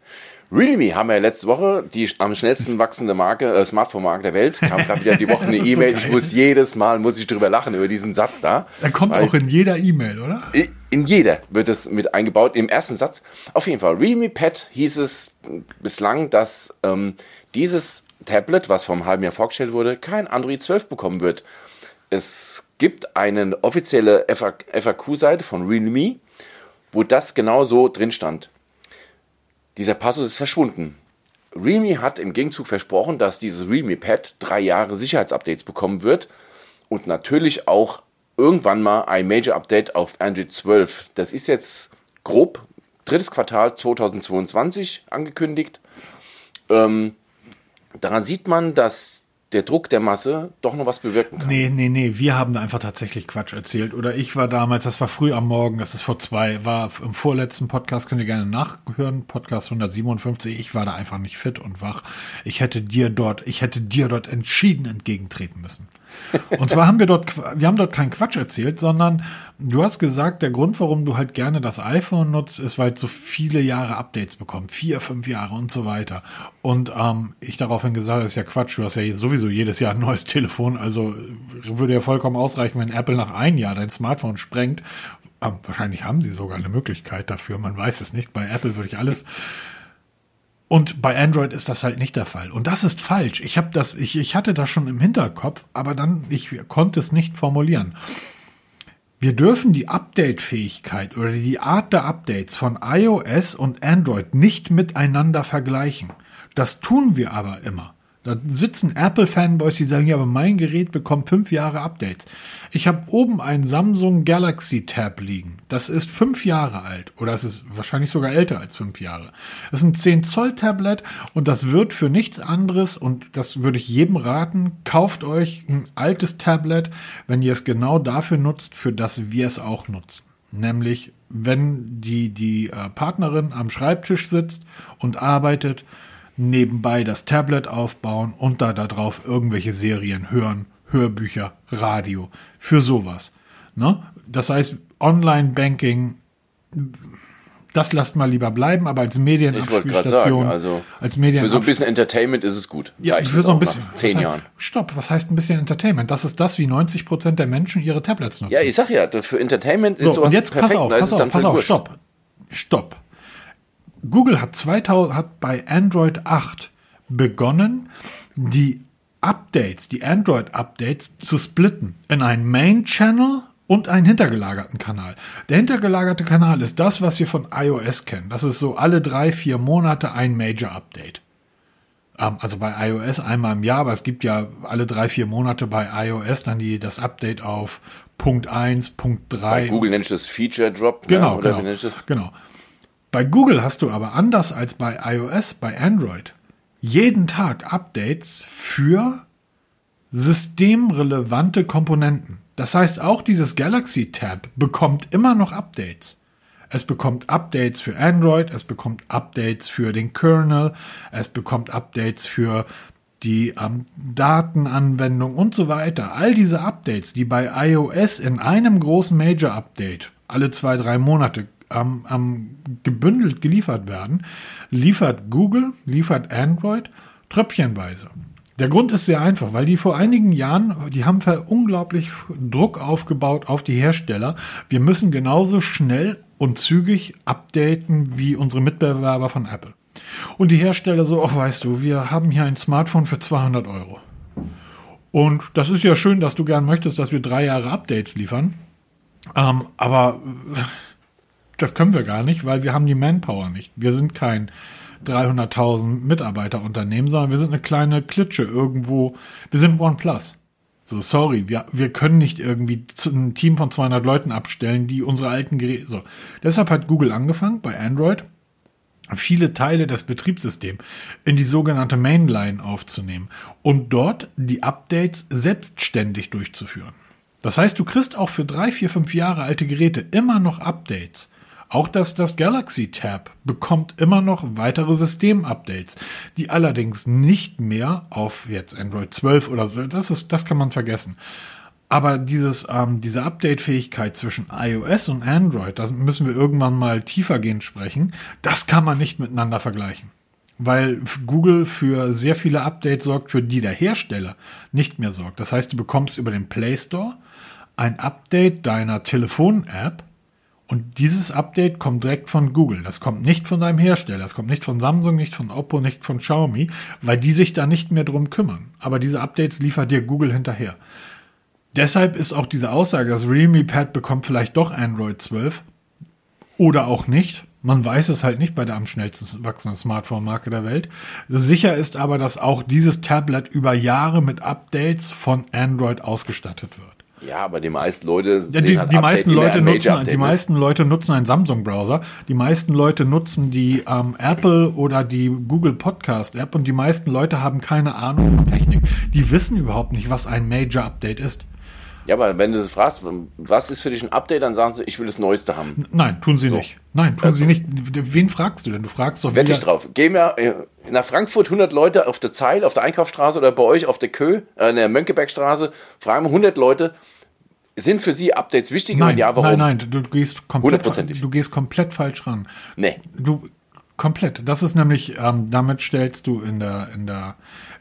Realme haben wir ja letzte Woche, die am schnellsten wachsende Marke, äh, Smartphone-Marke der Welt, kam gerade wieder die Woche eine E-Mail. So ich muss jedes Mal, muss ich drüber lachen, über diesen Satz da. Er kommt auch in jeder E-Mail, oder? In jeder wird es mit eingebaut, im ersten Satz. Auf jeden Fall, Realme Pad hieß es bislang, dass ähm, dieses Tablet, was vom halben Jahr vorgestellt wurde, kein Android 12 bekommen wird. Es gibt eine offizielle FAQ-Seite von Realme, wo das genau so drin stand. Dieser Passus ist verschwunden. Realme hat im Gegenzug versprochen, dass dieses Realme Pad drei Jahre Sicherheitsupdates bekommen wird und natürlich auch irgendwann mal ein Major Update auf Android 12. Das ist jetzt grob drittes Quartal 2022 angekündigt. Ähm, daran sieht man, dass der Druck der Masse doch noch was bewirken kann. Nee, nee, nee, wir haben da einfach tatsächlich Quatsch erzählt. Oder ich war damals, das war früh am Morgen, das ist vor zwei, war im vorletzten Podcast, könnt ihr gerne nachhören, Podcast 157. Ich war da einfach nicht fit und wach. Ich hätte dir dort, ich hätte dir dort entschieden entgegentreten müssen. Und zwar haben wir dort, wir haben dort keinen Quatsch erzählt, sondern du hast gesagt, der Grund, warum du halt gerne das iPhone nutzt, ist, weil es so viele Jahre Updates bekommt. Vier, fünf Jahre und so weiter. Und ähm, ich daraufhin gesagt, das ist ja Quatsch, du hast ja sowieso jedes Jahr ein neues Telefon, also würde ja vollkommen ausreichen, wenn Apple nach einem Jahr dein Smartphone sprengt. Ähm, wahrscheinlich haben sie sogar eine Möglichkeit dafür, man weiß es nicht. Bei Apple würde ich alles und bei Android ist das halt nicht der Fall. Und das ist falsch. Ich habe das, ich, ich hatte das schon im Hinterkopf, aber dann, ich konnte es nicht formulieren. Wir dürfen die Update-Fähigkeit oder die Art der Updates von iOS und Android nicht miteinander vergleichen. Das tun wir aber immer. Da sitzen Apple-Fanboys, die sagen, ja, aber mein Gerät bekommt fünf Jahre Updates. Ich habe oben ein Samsung Galaxy Tab liegen. Das ist fünf Jahre alt. Oder es ist wahrscheinlich sogar älter als fünf Jahre. Das ist ein 10 Zoll Tablet und das wird für nichts anderes, und das würde ich jedem raten, kauft euch ein altes Tablet, wenn ihr es genau dafür nutzt, für das wir es auch nutzen. Nämlich, wenn die, die äh, Partnerin am Schreibtisch sitzt und arbeitet, nebenbei das Tablet aufbauen und da darauf irgendwelche Serien hören, Hörbücher, Radio, für sowas. Ne? Das heißt, Online-Banking, das lasst mal lieber bleiben, aber als Medienabspielstation, sagen, also als für Medien so ein bisschen Entertainment ist es gut. ja, Reicht ich will es so ein bisschen. Zehn Jahren. Heißt, stopp, was heißt ein bisschen Entertainment? Das ist das, wie 90 Prozent der Menschen ihre Tablets nutzen. Ja, ich sag ja, für Entertainment ist So, sowas und jetzt perfekt. pass auf, ist pass auf, pass für auf, wurscht. stopp. Stopp. Google hat 2000, hat bei Android 8 begonnen, die Updates, die Android-Updates zu splitten in einen Main-Channel und einen hintergelagerten Kanal. Der hintergelagerte Kanal ist das, was wir von iOS kennen. Das ist so alle drei, vier Monate ein Major-Update. Ähm, Also bei iOS einmal im Jahr, aber es gibt ja alle drei, vier Monate bei iOS dann die, das Update auf Punkt 1, Punkt 3. Bei Google nennt das Feature Drop. Genau, ne? oder genau, nennt das? genau. Bei Google hast du aber anders als bei iOS, bei Android, jeden Tag Updates für systemrelevante Komponenten. Das heißt, auch dieses Galaxy Tab bekommt immer noch Updates. Es bekommt Updates für Android, es bekommt Updates für den Kernel, es bekommt Updates für die ähm, Datenanwendung und so weiter. All diese Updates, die bei iOS in einem großen Major Update alle zwei, drei Monate ähm, ähm, gebündelt geliefert werden, liefert Google, liefert Android tröpfchenweise. Der Grund ist sehr einfach, weil die vor einigen Jahren, die haben unglaublich Druck aufgebaut auf die Hersteller. Wir müssen genauso schnell und zügig updaten wie unsere Mitbewerber von Apple. Und die Hersteller so, ach weißt du, wir haben hier ein Smartphone für 200 Euro. Und das ist ja schön, dass du gern möchtest, dass wir drei Jahre Updates liefern. Ähm, aber das können wir gar nicht, weil wir haben die Manpower nicht. Wir sind kein 300.000 Mitarbeiterunternehmen, sondern wir sind eine kleine Klitsche irgendwo. Wir sind OnePlus. So, sorry, wir, wir können nicht irgendwie ein Team von 200 Leuten abstellen, die unsere alten Geräte, so. Deshalb hat Google angefangen bei Android, viele Teile des Betriebssystems in die sogenannte Mainline aufzunehmen und dort die Updates selbstständig durchzuführen. Das heißt, du kriegst auch für drei, vier, fünf Jahre alte Geräte immer noch Updates. Auch das, das Galaxy Tab bekommt immer noch weitere Systemupdates, die allerdings nicht mehr auf jetzt Android 12 oder so, das ist, das kann man vergessen. Aber dieses, ähm, diese Update-Fähigkeit zwischen iOS und Android, da müssen wir irgendwann mal tiefergehend sprechen, das kann man nicht miteinander vergleichen. Weil Google für sehr viele Updates sorgt, für die der Hersteller nicht mehr sorgt. Das heißt, du bekommst über den Play Store ein Update deiner Telefon-App und dieses Update kommt direkt von Google. Das kommt nicht von deinem Hersteller. Das kommt nicht von Samsung, nicht von Oppo, nicht von Xiaomi, weil die sich da nicht mehr drum kümmern. Aber diese Updates liefert dir Google hinterher. Deshalb ist auch diese Aussage, das Realme Pad bekommt vielleicht doch Android 12 oder auch nicht. Man weiß es halt nicht bei der am schnellsten wachsenden Smartphone-Marke der Welt. Sicher ist aber, dass auch dieses Tablet über Jahre mit Updates von Android ausgestattet wird. Ja, aber die meisten Leute Ja, sehen die, halt die meisten Leute nutzen, Update, die ne? meisten Leute nutzen einen Samsung-Browser. Die meisten Leute nutzen die ähm, Apple oder die Google Podcast App und die meisten Leute haben keine Ahnung von Technik. Die wissen überhaupt nicht, was ein Major Update ist. Ja, aber wenn du sie fragst, was ist für dich ein Update, dann sagen sie, ich will das Neueste haben. Nein, tun sie nicht. Nein, tun Also- sie nicht. Wen fragst du denn? Du fragst doch Wette ich drauf. Gehen wir äh, nach Frankfurt 100 Leute auf der Zeil, auf der Einkaufsstraße oder bei euch auf der Kö, äh, in der Mönckebergstraße, fragen wir 100 Leute, sind für sie Updates wichtig? Nein, ja, warum? nein, nein, du gehst komplett, du gehst komplett falsch ran. Nee. Du komplett. Das ist nämlich, ähm, damit stellst du in der, in der,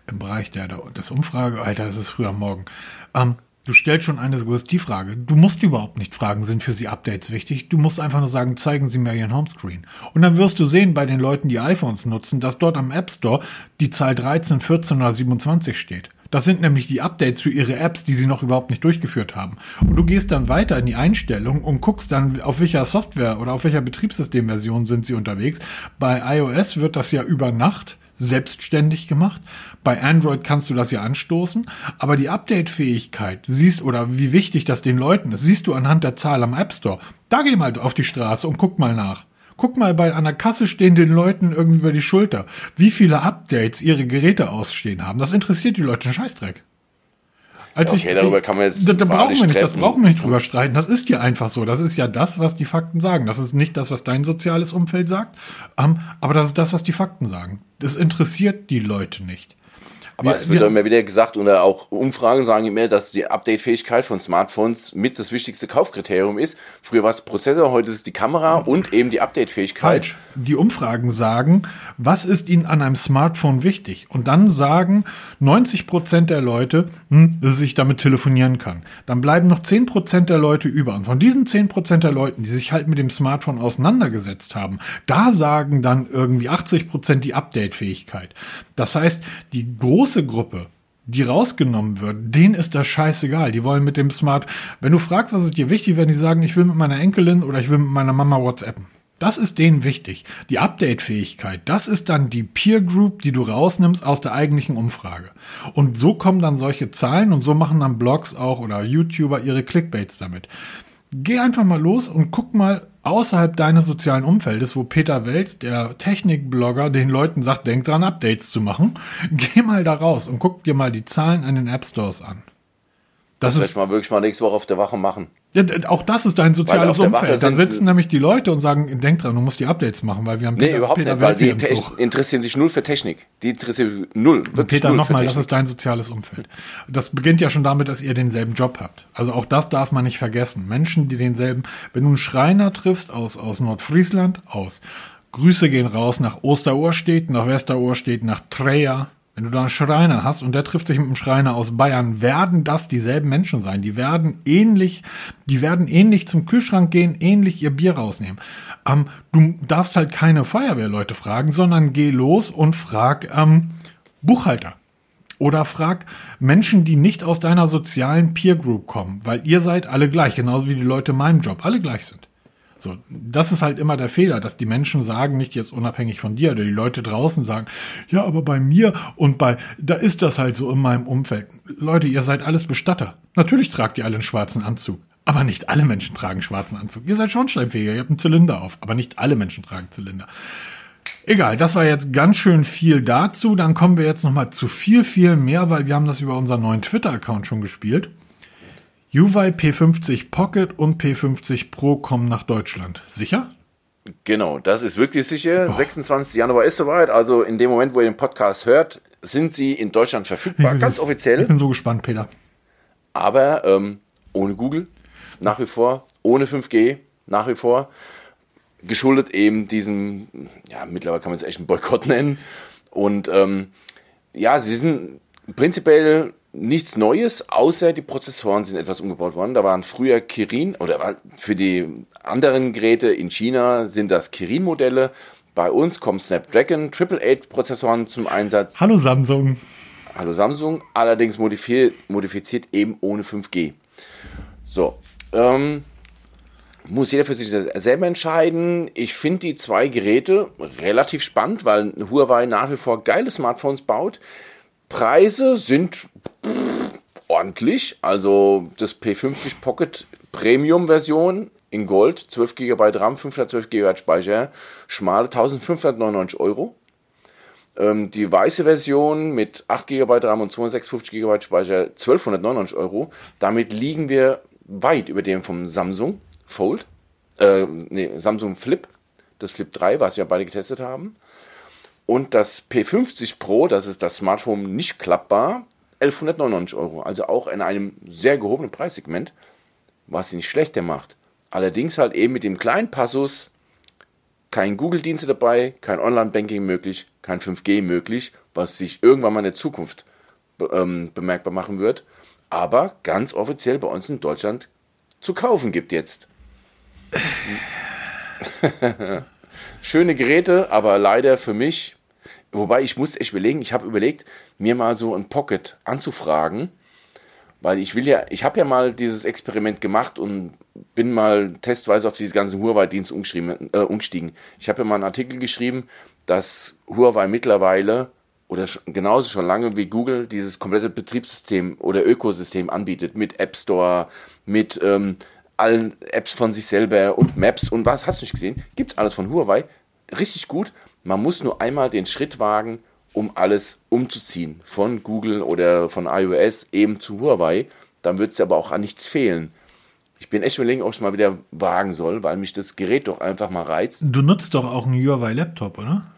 im Bereich der, der des Umfrage, Alter, das ist früh am Morgen. Ähm, du stellst schon eine Suggestivfrage. Du musst überhaupt nicht fragen, sind für sie Updates wichtig. Du musst einfach nur sagen, zeigen Sie mir Ihren Homescreen. Und dann wirst du sehen bei den Leuten, die iPhones nutzen, dass dort am App Store die Zahl 13, 14 oder 27 steht. Das sind nämlich die Updates für ihre Apps, die sie noch überhaupt nicht durchgeführt haben. Und du gehst dann weiter in die Einstellung und guckst dann, auf welcher Software oder auf welcher Betriebssystemversion sind sie unterwegs. Bei iOS wird das ja über Nacht selbstständig gemacht. Bei Android kannst du das ja anstoßen, aber die Update-Fähigkeit siehst oder wie wichtig das den Leuten ist, siehst du anhand der Zahl am App Store. Da geh mal auf die Straße und guck mal nach. Guck mal bei an der Kasse stehen den Leuten irgendwie über die Schulter, wie viele Updates ihre Geräte ausstehen haben. Das interessiert die Leute einen Scheißdreck. Als Ja, okay, darüber kann man jetzt da, da brauchen wir nicht, das streiten. brauchen wir nicht drüber streiten. Das ist ja einfach so. Das ist ja das, was die Fakten sagen. Das ist nicht das, was dein soziales Umfeld sagt, ähm, aber das ist das, was die Fakten sagen. Das interessiert die Leute nicht. Aber Wir- es wird wir- immer wieder gesagt, oder auch Umfragen sagen immer, dass die Update-Fähigkeit von Smartphones mit das wichtigste Kaufkriterium ist. Früher war es Prozessor, heute ist es die Kamera und eben die Update-Fähigkeit. Falsch. Die Umfragen sagen, was ist Ihnen an einem Smartphone wichtig? Und dann sagen 90 Prozent der Leute, hm, dass ich damit telefonieren kann. Dann bleiben noch 10 Prozent der Leute über. Und von diesen 10 Prozent der Leuten, die sich halt mit dem Smartphone auseinandergesetzt haben, da sagen dann irgendwie 80 Prozent die Update-Fähigkeit. Das heißt, die große Gruppe, die rausgenommen wird, denen ist das scheißegal. Die wollen mit dem Smart, wenn du fragst, was ist dir wichtig, wenn die sagen, ich will mit meiner Enkelin oder ich will mit meiner Mama WhatsAppen. Das ist denen wichtig. Die Update-Fähigkeit, das ist dann die Peer Group, die du rausnimmst aus der eigentlichen Umfrage. Und so kommen dann solche Zahlen und so machen dann Blogs auch oder YouTuber ihre Clickbaits damit. Geh einfach mal los und guck mal außerhalb deines sozialen Umfeldes, wo Peter Welz, der Technikblogger, den Leuten sagt, denk dran, Updates zu machen. Geh mal da raus und guck dir mal die Zahlen an den App Stores an. Das Das werde ist, ich mal wirklich mal nächste Woche auf der Wache machen. ja, auch das ist dein soziales Umfeld. Dann sitzen nämlich die Leute und sagen, denk dran, du musst die Updates machen, weil wir haben Nee, Peter, überhaupt Peter nicht, weil Welz hier die im Te Zug. interessieren sich null für Technik. Die interessieren sich null. Wirklich Peter, nochmal, das ist dein soziales Umfeld. Das beginnt ja schon damit, dass ihr denselben Job habt. Also auch das darf man nicht vergessen. Menschen, die denselben, wenn du einen Schreiner triffst aus, aus Nordfriesland, aus Grüße gehen raus nach Osterohrstedt, nach Westerohrstedt, nach Treja. Wenn du da einen Schreiner hast und der trifft sich mit einem Schreiner aus Bayern, werden das dieselben Menschen sein. Die werden ähnlich, die werden ähnlich zum Kühlschrank gehen, ähnlich ihr Bier rausnehmen. Ähm, du darfst halt keine Feuerwehrleute fragen, sondern geh los und frag ähm, Buchhalter. Oder frag Menschen, die nicht aus deiner sozialen Peer Group kommen, weil ihr seid alle gleich, genauso wie die Leute in meinem Job, alle gleich sind. So, das ist halt immer der Fehler, dass die Menschen sagen, nicht jetzt unabhängig von dir, oder die Leute draußen sagen, ja, aber bei mir und bei, da ist das halt so in meinem Umfeld. Leute, ihr seid alles Bestatter. Natürlich tragt ihr alle einen schwarzen Anzug. Aber nicht alle Menschen tragen schwarzen Anzug. Ihr seid Schornsteinfeger, ihr habt einen Zylinder auf. Aber nicht alle Menschen tragen Zylinder. Egal, das war jetzt ganz schön viel dazu. Dann kommen wir jetzt noch mal zu viel, viel mehr, weil wir haben das über unseren neuen Twitter-Account schon gespielt. Huawei P50 Pocket und P50 Pro kommen nach Deutschland. Sicher? Genau, das ist wirklich sicher. 26. Januar ist soweit. Also in dem Moment, wo ihr den Podcast hört, sind sie in Deutschland verfügbar. Ganz Ich offiziell. bin so gespannt, Peter. Aber ähm, ohne Google nach wie vor, ohne 5G nach wie vor. Geschuldet eben diesem, ja, mittlerweile kann man es echt einen Boykott nennen. Und ähm, ja, sie sind prinzipiell nichts Neues, außer die Prozessoren sind etwas umgebaut worden. Da waren früher Kirin oder für die anderen Geräte in China sind das Kirin-Modelle. Bei uns kommen Snapdragon 888 Prozessoren zum Einsatz. Hallo Samsung. Hallo Samsung, allerdings modifiziert, modifiziert eben ohne 5G. So, ähm, muss jeder für sich selber entscheiden. Ich finde die zwei Geräte relativ spannend, weil Huawei nach wie vor geile Smartphones baut. Preise sind ordentlich. Also das P50 Pocket Premium Version in Gold, 12 GB RAM, 512 GB Speicher, schmale 1599 Euro. Ähm, die weiße Version mit 8 GB RAM und 256 GB Speicher 1299 Euro. Damit liegen wir weit über dem vom Samsung Fold, äh, nee, Samsung Flip, das Flip 3, was wir beide getestet haben. Und das P50 Pro, das ist das Smartphone nicht klappbar, 1199 Euro. Also auch in einem sehr gehobenen Preissegment, was sie nicht schlechter macht. Allerdings halt eben mit dem kleinen Passus, kein Google-Dienste dabei, kein Online-Banking möglich, kein 5G möglich, was sich irgendwann mal in der Zukunft be ähm, bemerkbar machen wird, aber ganz offiziell bei uns in Deutschland zu kaufen gibt jetzt. Schöne Geräte, aber leider für mich, wobei ich muss echt überlegen, ich habe überlegt, mir mal so ein Pocket anzufragen, weil ich will ja, ich habe ja mal dieses Experiment gemacht und bin mal testweise auf diese ganzen umgeschrieben- äh, umgestiegen. Ich habe ja mal einen Artikel geschrieben, dass Huawei mittlerweile oder genauso schon lange wie Google dieses komplette Betriebssystem oder Ökosystem anbietet mit App Store, mit ähm, allen Apps von sich selber und Maps und was hast du nicht gesehen? Gibt's alles von Huawei. Richtig gut. Man muss nur einmal den Schritt wagen, um alles umzuziehen. Von Google oder von iOS eben zu Huawei. Dann wird es aber auch an nichts fehlen. Ich bin echt überlegen, ob ich es mal wieder wagen soll, weil mich das Gerät doch einfach mal reizt. Du nutzt doch auch einen Huawei Laptop, oder?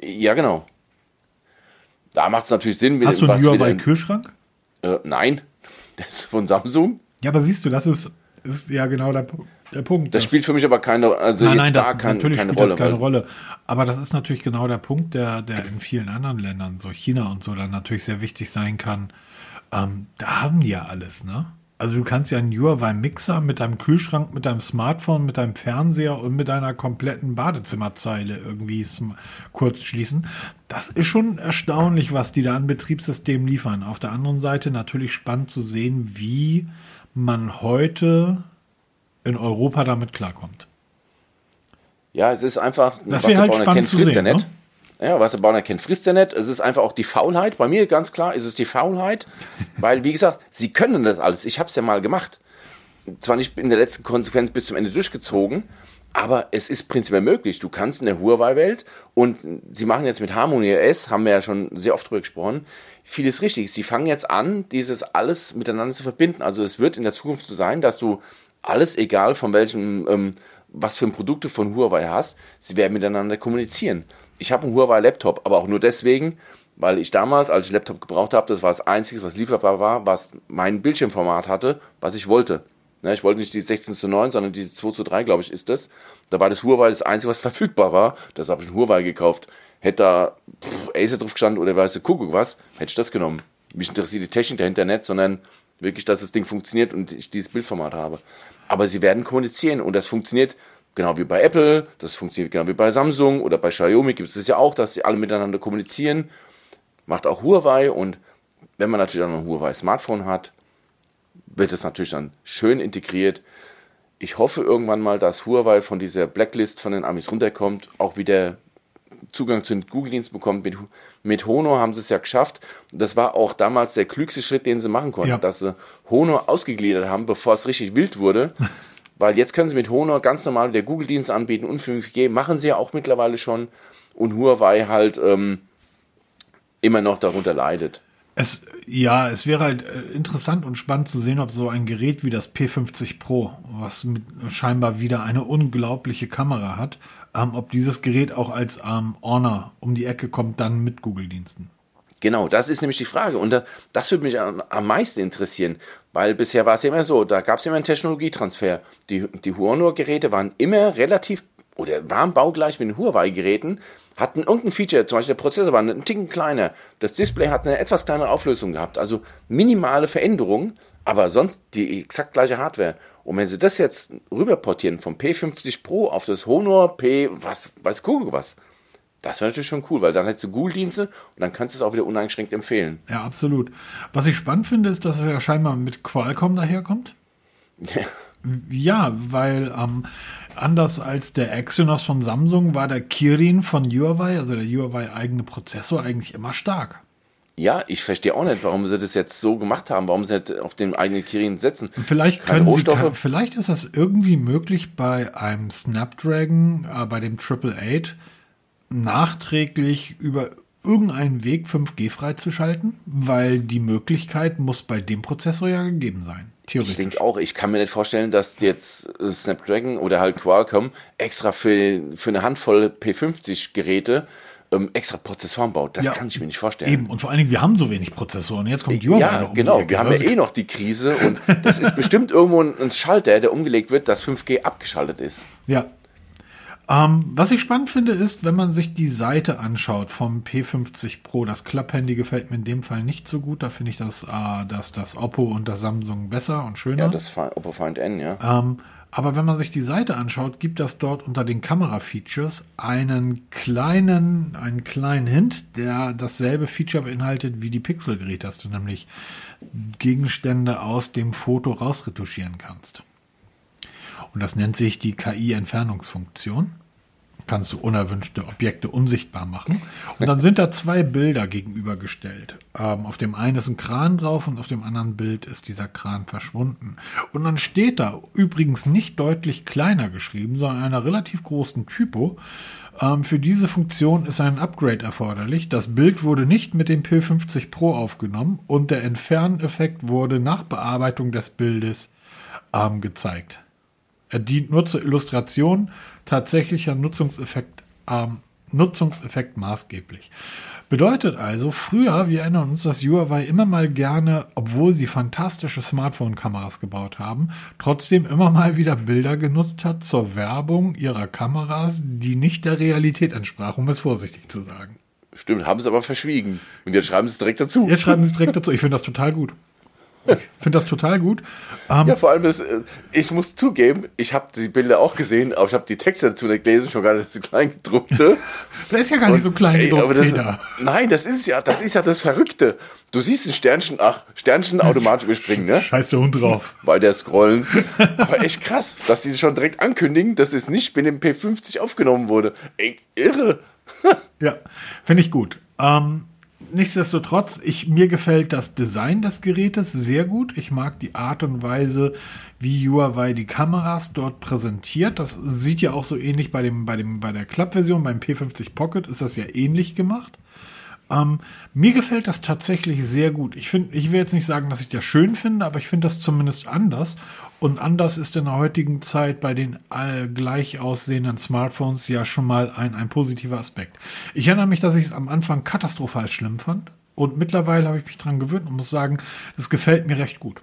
Ja, genau. Da macht es natürlich Sinn. Hast du einen was wieder Huawei in- Kühlschrank? Äh, nein, das ist von Samsung. Ja, aber siehst du, das ist, ist ja genau der, Pu- der Punkt. Das spielt für mich aber keine, also nein, nein, da kein, natürlich keine spielt Rolle. das keine Rolle. Aber das ist natürlich genau der Punkt, der, der in vielen anderen Ländern, so China und so, dann natürlich sehr wichtig sein kann. Ähm, da haben die ja alles, ne? Also du kannst ja einen Huawei Mixer mit deinem Kühlschrank, mit deinem Smartphone, mit deinem Fernseher und mit deiner kompletten Badezimmerzeile irgendwie kurz schließen. Das ist schon erstaunlich, was die da an Betriebssystemen liefern. Auf der anderen Seite natürlich spannend zu sehen, wie man heute in Europa damit klarkommt. Ja, es ist einfach, Das wäre halt spannend zu sehen, ne? Ja, Wasserbauer kennt frisst er nicht. Es ist einfach auch die Faulheit. Bei mir ganz klar ist es die Faulheit, weil, wie gesagt, sie können das alles. Ich habe es ja mal gemacht. Zwar nicht in der letzten Konsequenz bis zum Ende durchgezogen, aber es ist prinzipiell möglich. Du kannst in der Huawei-Welt und sie machen jetzt mit Harmony OS, haben wir ja schon sehr oft drüber gesprochen, vieles richtig. Sie fangen jetzt an, dieses alles miteinander zu verbinden. Also es wird in der Zukunft so sein, dass du alles, egal von welchem, ähm, was für ein Produkt du von Huawei hast, sie werden miteinander kommunizieren. Ich habe einen Huawei-Laptop, aber auch nur deswegen, weil ich damals, als ich Laptop gebraucht habe, das war das Einzige, was lieferbar war, was mein Bildschirmformat hatte, was ich wollte. Ne, ich wollte nicht die 16 zu 9, sondern diese 2 zu 3, glaube ich, ist das. Da war das Huawei das Einzige, was verfügbar war. Das habe ich ein Huawei gekauft. Hätte da pff, Acer drauf gestanden oder weißt du, Kuckuck was, hätte ich das genommen. Mich interessiert die Technik dahinter nicht, sondern wirklich, dass das Ding funktioniert und ich dieses Bildformat habe. Aber sie werden kommunizieren und das funktioniert genau wie bei Apple, das funktioniert genau wie bei Samsung oder bei Xiaomi gibt es das ja auch, dass sie alle miteinander kommunizieren. Macht auch Huawei und wenn man natürlich auch ein Huawei Smartphone hat, wird es natürlich dann schön integriert. Ich hoffe irgendwann mal, dass Huawei von dieser Blacklist von den Amis runterkommt, auch wieder Zugang zu den Google-Diensten bekommt. Mit, mit Honor haben sie es ja geschafft. Das war auch damals der klügste Schritt, den sie machen konnten, Ja. dass sie Honor ausgegliedert haben, bevor es richtig wild wurde. Weil jetzt können sie mit Honor ganz normal der Google-Dienst anbieten und 5G. Machen sie ja auch mittlerweile schon. Und Huawei halt ähm, immer noch darunter leidet. Es, ja, es wäre halt äh, interessant und spannend zu sehen, ob so ein Gerät wie das P50 Pro, was mit, scheinbar wieder eine unglaubliche Kamera hat, ähm, ob dieses Gerät auch als ähm, Honor um die Ecke kommt, dann mit Google-Diensten. Genau, das ist nämlich die Frage. Und da, das würde mich am, am meisten interessieren, weil bisher war es ja immer so, da gab es immer einen Technologietransfer. Die, die Honor-Geräte waren immer relativ oder waren baugleich mit den Huawei-Geräten, hatten irgendein Feature, zum Beispiel der Prozessor war einen Ticken kleiner, das Display hat eine etwas kleinere Auflösung gehabt, also minimale Veränderungen, aber sonst die exakt gleiche Hardware. Und wenn sie das jetzt rüberportieren vom P50 Pro auf das Honor P, was, weiß Google was, das wäre natürlich schon cool, weil dann hättest du Google-Dienste und dann kannst du es auch wieder uneingeschränkt empfehlen. Ja, absolut. Was ich spannend finde, ist, dass es ja scheinbar mit Qualcomm daherkommt. Ja, weil ähm, anders als der Exynos von Samsung war der Kirin von Huawei, also der Huawei eigene Prozessor, eigentlich immer stark. Ja, ich verstehe auch nicht, warum sie das jetzt so gemacht haben, warum sie nicht auf den eigenen Kirin setzen. Vielleicht Keine können Sie, Rohstoffe. kann, vielleicht ist das irgendwie möglich bei einem Snapdragon, äh, bei dem Triple Eight nachträglich über irgendeinen Weg 5G freizuschalten, weil die Möglichkeit muss bei dem Prozessor ja gegeben sein. Ich Theoretisch. denke auch, ich kann mir nicht vorstellen, dass jetzt äh, Snapdragon oder halt Qualcomm extra für, für eine Handvoll P50-Geräte ähm, extra Prozessoren baut. Das Ja, kann ich mir nicht vorstellen. Eben, und vor allen Dingen, wir haben so wenig Prozessoren. Jetzt kommt Huawei Ja, noch um genau. Wir haben ja eh noch die Krise und das ist bestimmt irgendwo ein, ein Schalter, der umgelegt wird, dass 5G abgeschaltet ist. Ja. Ähm, was ich spannend finde, ist, wenn man sich die Seite anschaut vom P50 Pro, das Klapphandy gefällt mir in dem Fall nicht so gut. Da finde ich das, äh, das, das Oppo und das Samsung besser und schöner. Ja, das Oppo Find N, ja. Ähm, aber wenn man sich die Seite anschaut, gibt das dort unter den Kamera-Features einen kleinen, einen kleinen Hint, der dasselbe Feature beinhaltet wie die Pixel-Geräte, dass du nämlich Gegenstände aus dem Foto rausretuschieren kannst. Und das nennt sich die KI-Entfernungsfunktion. Kannst du unerwünschte Objekte unsichtbar machen. Und dann sind da zwei Bilder gegenübergestellt. Ähm, auf dem einen ist ein Kran drauf und auf dem anderen Bild ist dieser Kran verschwunden. Und dann steht da übrigens nicht deutlich kleiner geschrieben, sondern in einer relativ großen Typo. Ähm, für diese Funktion ist ein Upgrade erforderlich. Das Bild wurde nicht mit dem P50 Pro aufgenommen und der Entferneffekt wurde nach Bearbeitung des Bildes ähm, gezeigt. Er dient nur zur Illustration tatsächlicher Nutzungseffekt, ähm, Nutzungseffekt maßgeblich. Bedeutet also, früher, wir erinnern uns, dass Huawei immer mal gerne, obwohl sie fantastische Smartphone-Kameras gebaut haben, trotzdem immer mal wieder Bilder genutzt hat zur Werbung ihrer Kameras, die nicht der Realität entsprachen, um es vorsichtig zu sagen. Stimmt, haben sie aber verschwiegen. Und jetzt schreiben sie es direkt dazu. Jetzt schreiben sie es direkt dazu. Ich finde das total gut. Ich finde das total gut. Ähm, ja, vor allem, das, äh, ich muss zugeben, ich habe die Bilder auch gesehen, aber ich habe die Texte dazu nicht gelesen, schon gar nicht das Kleingedruckte. das ist ja gar nicht so klein gedruckt, ey, das, Nein, das ist ja, das ist ja das Verrückte. Du siehst ein Sternchen, ach, Sternchen automatisch überspringen, ne? Scheiß der Hund drauf. Bei der Scrollen. Aber echt krass, dass die schon direkt ankündigen, dass es nicht mit dem P50 aufgenommen wurde. Ey, irre. ja, finde ich gut. Ähm, nichtsdestotrotz, ich, mir gefällt das Design des Gerätes sehr gut. Ich mag die Art und Weise, wie Huawei die Kameras dort präsentiert. Das sieht ja auch so ähnlich bei dem, bei dem, bei der Club-Version, beim P50 Pocket ist das ja ähnlich gemacht. Ähm, mir gefällt das tatsächlich sehr gut. Ich finde, ich will jetzt nicht sagen, dass ich das schön finde, aber ich finde das zumindest anders. Und anders ist in der heutigen Zeit bei den all gleich aussehenden Smartphones ja schon mal ein, ein positiver Aspekt. Ich erinnere mich, dass ich es am Anfang katastrophal schlimm fand. Und mittlerweile habe ich mich daran gewöhnt und muss sagen, das gefällt mir recht gut.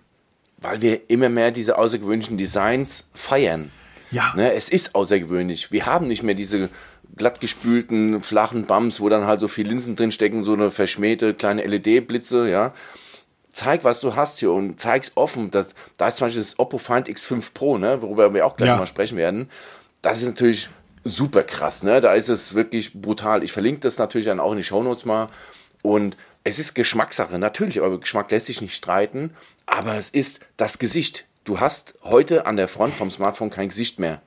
Weil wir immer mehr diese außergewöhnlichen Designs feiern. Ja. Ne, es ist außergewöhnlich. Wir haben nicht mehr diese glattgespülten, flachen Bums, wo dann halt so viel Linsen drinstecken, so eine verschmähte kleine LED-Blitze, ja. Zeig, was du hast hier und zeig's offen. Das, da ist zum Beispiel das Oppo Find X5 Pro, ne, worüber wir auch gleich ja. mal sprechen werden. Das ist natürlich super krass, ne? Da ist es wirklich brutal. Ich verlinke das natürlich dann auch in die Shownotes mal. Und es ist Geschmackssache, natürlich, aber Geschmack lässt sich nicht streiten. Aber es ist das Gesicht. Du hast heute an der Front vom Smartphone kein Gesicht mehr.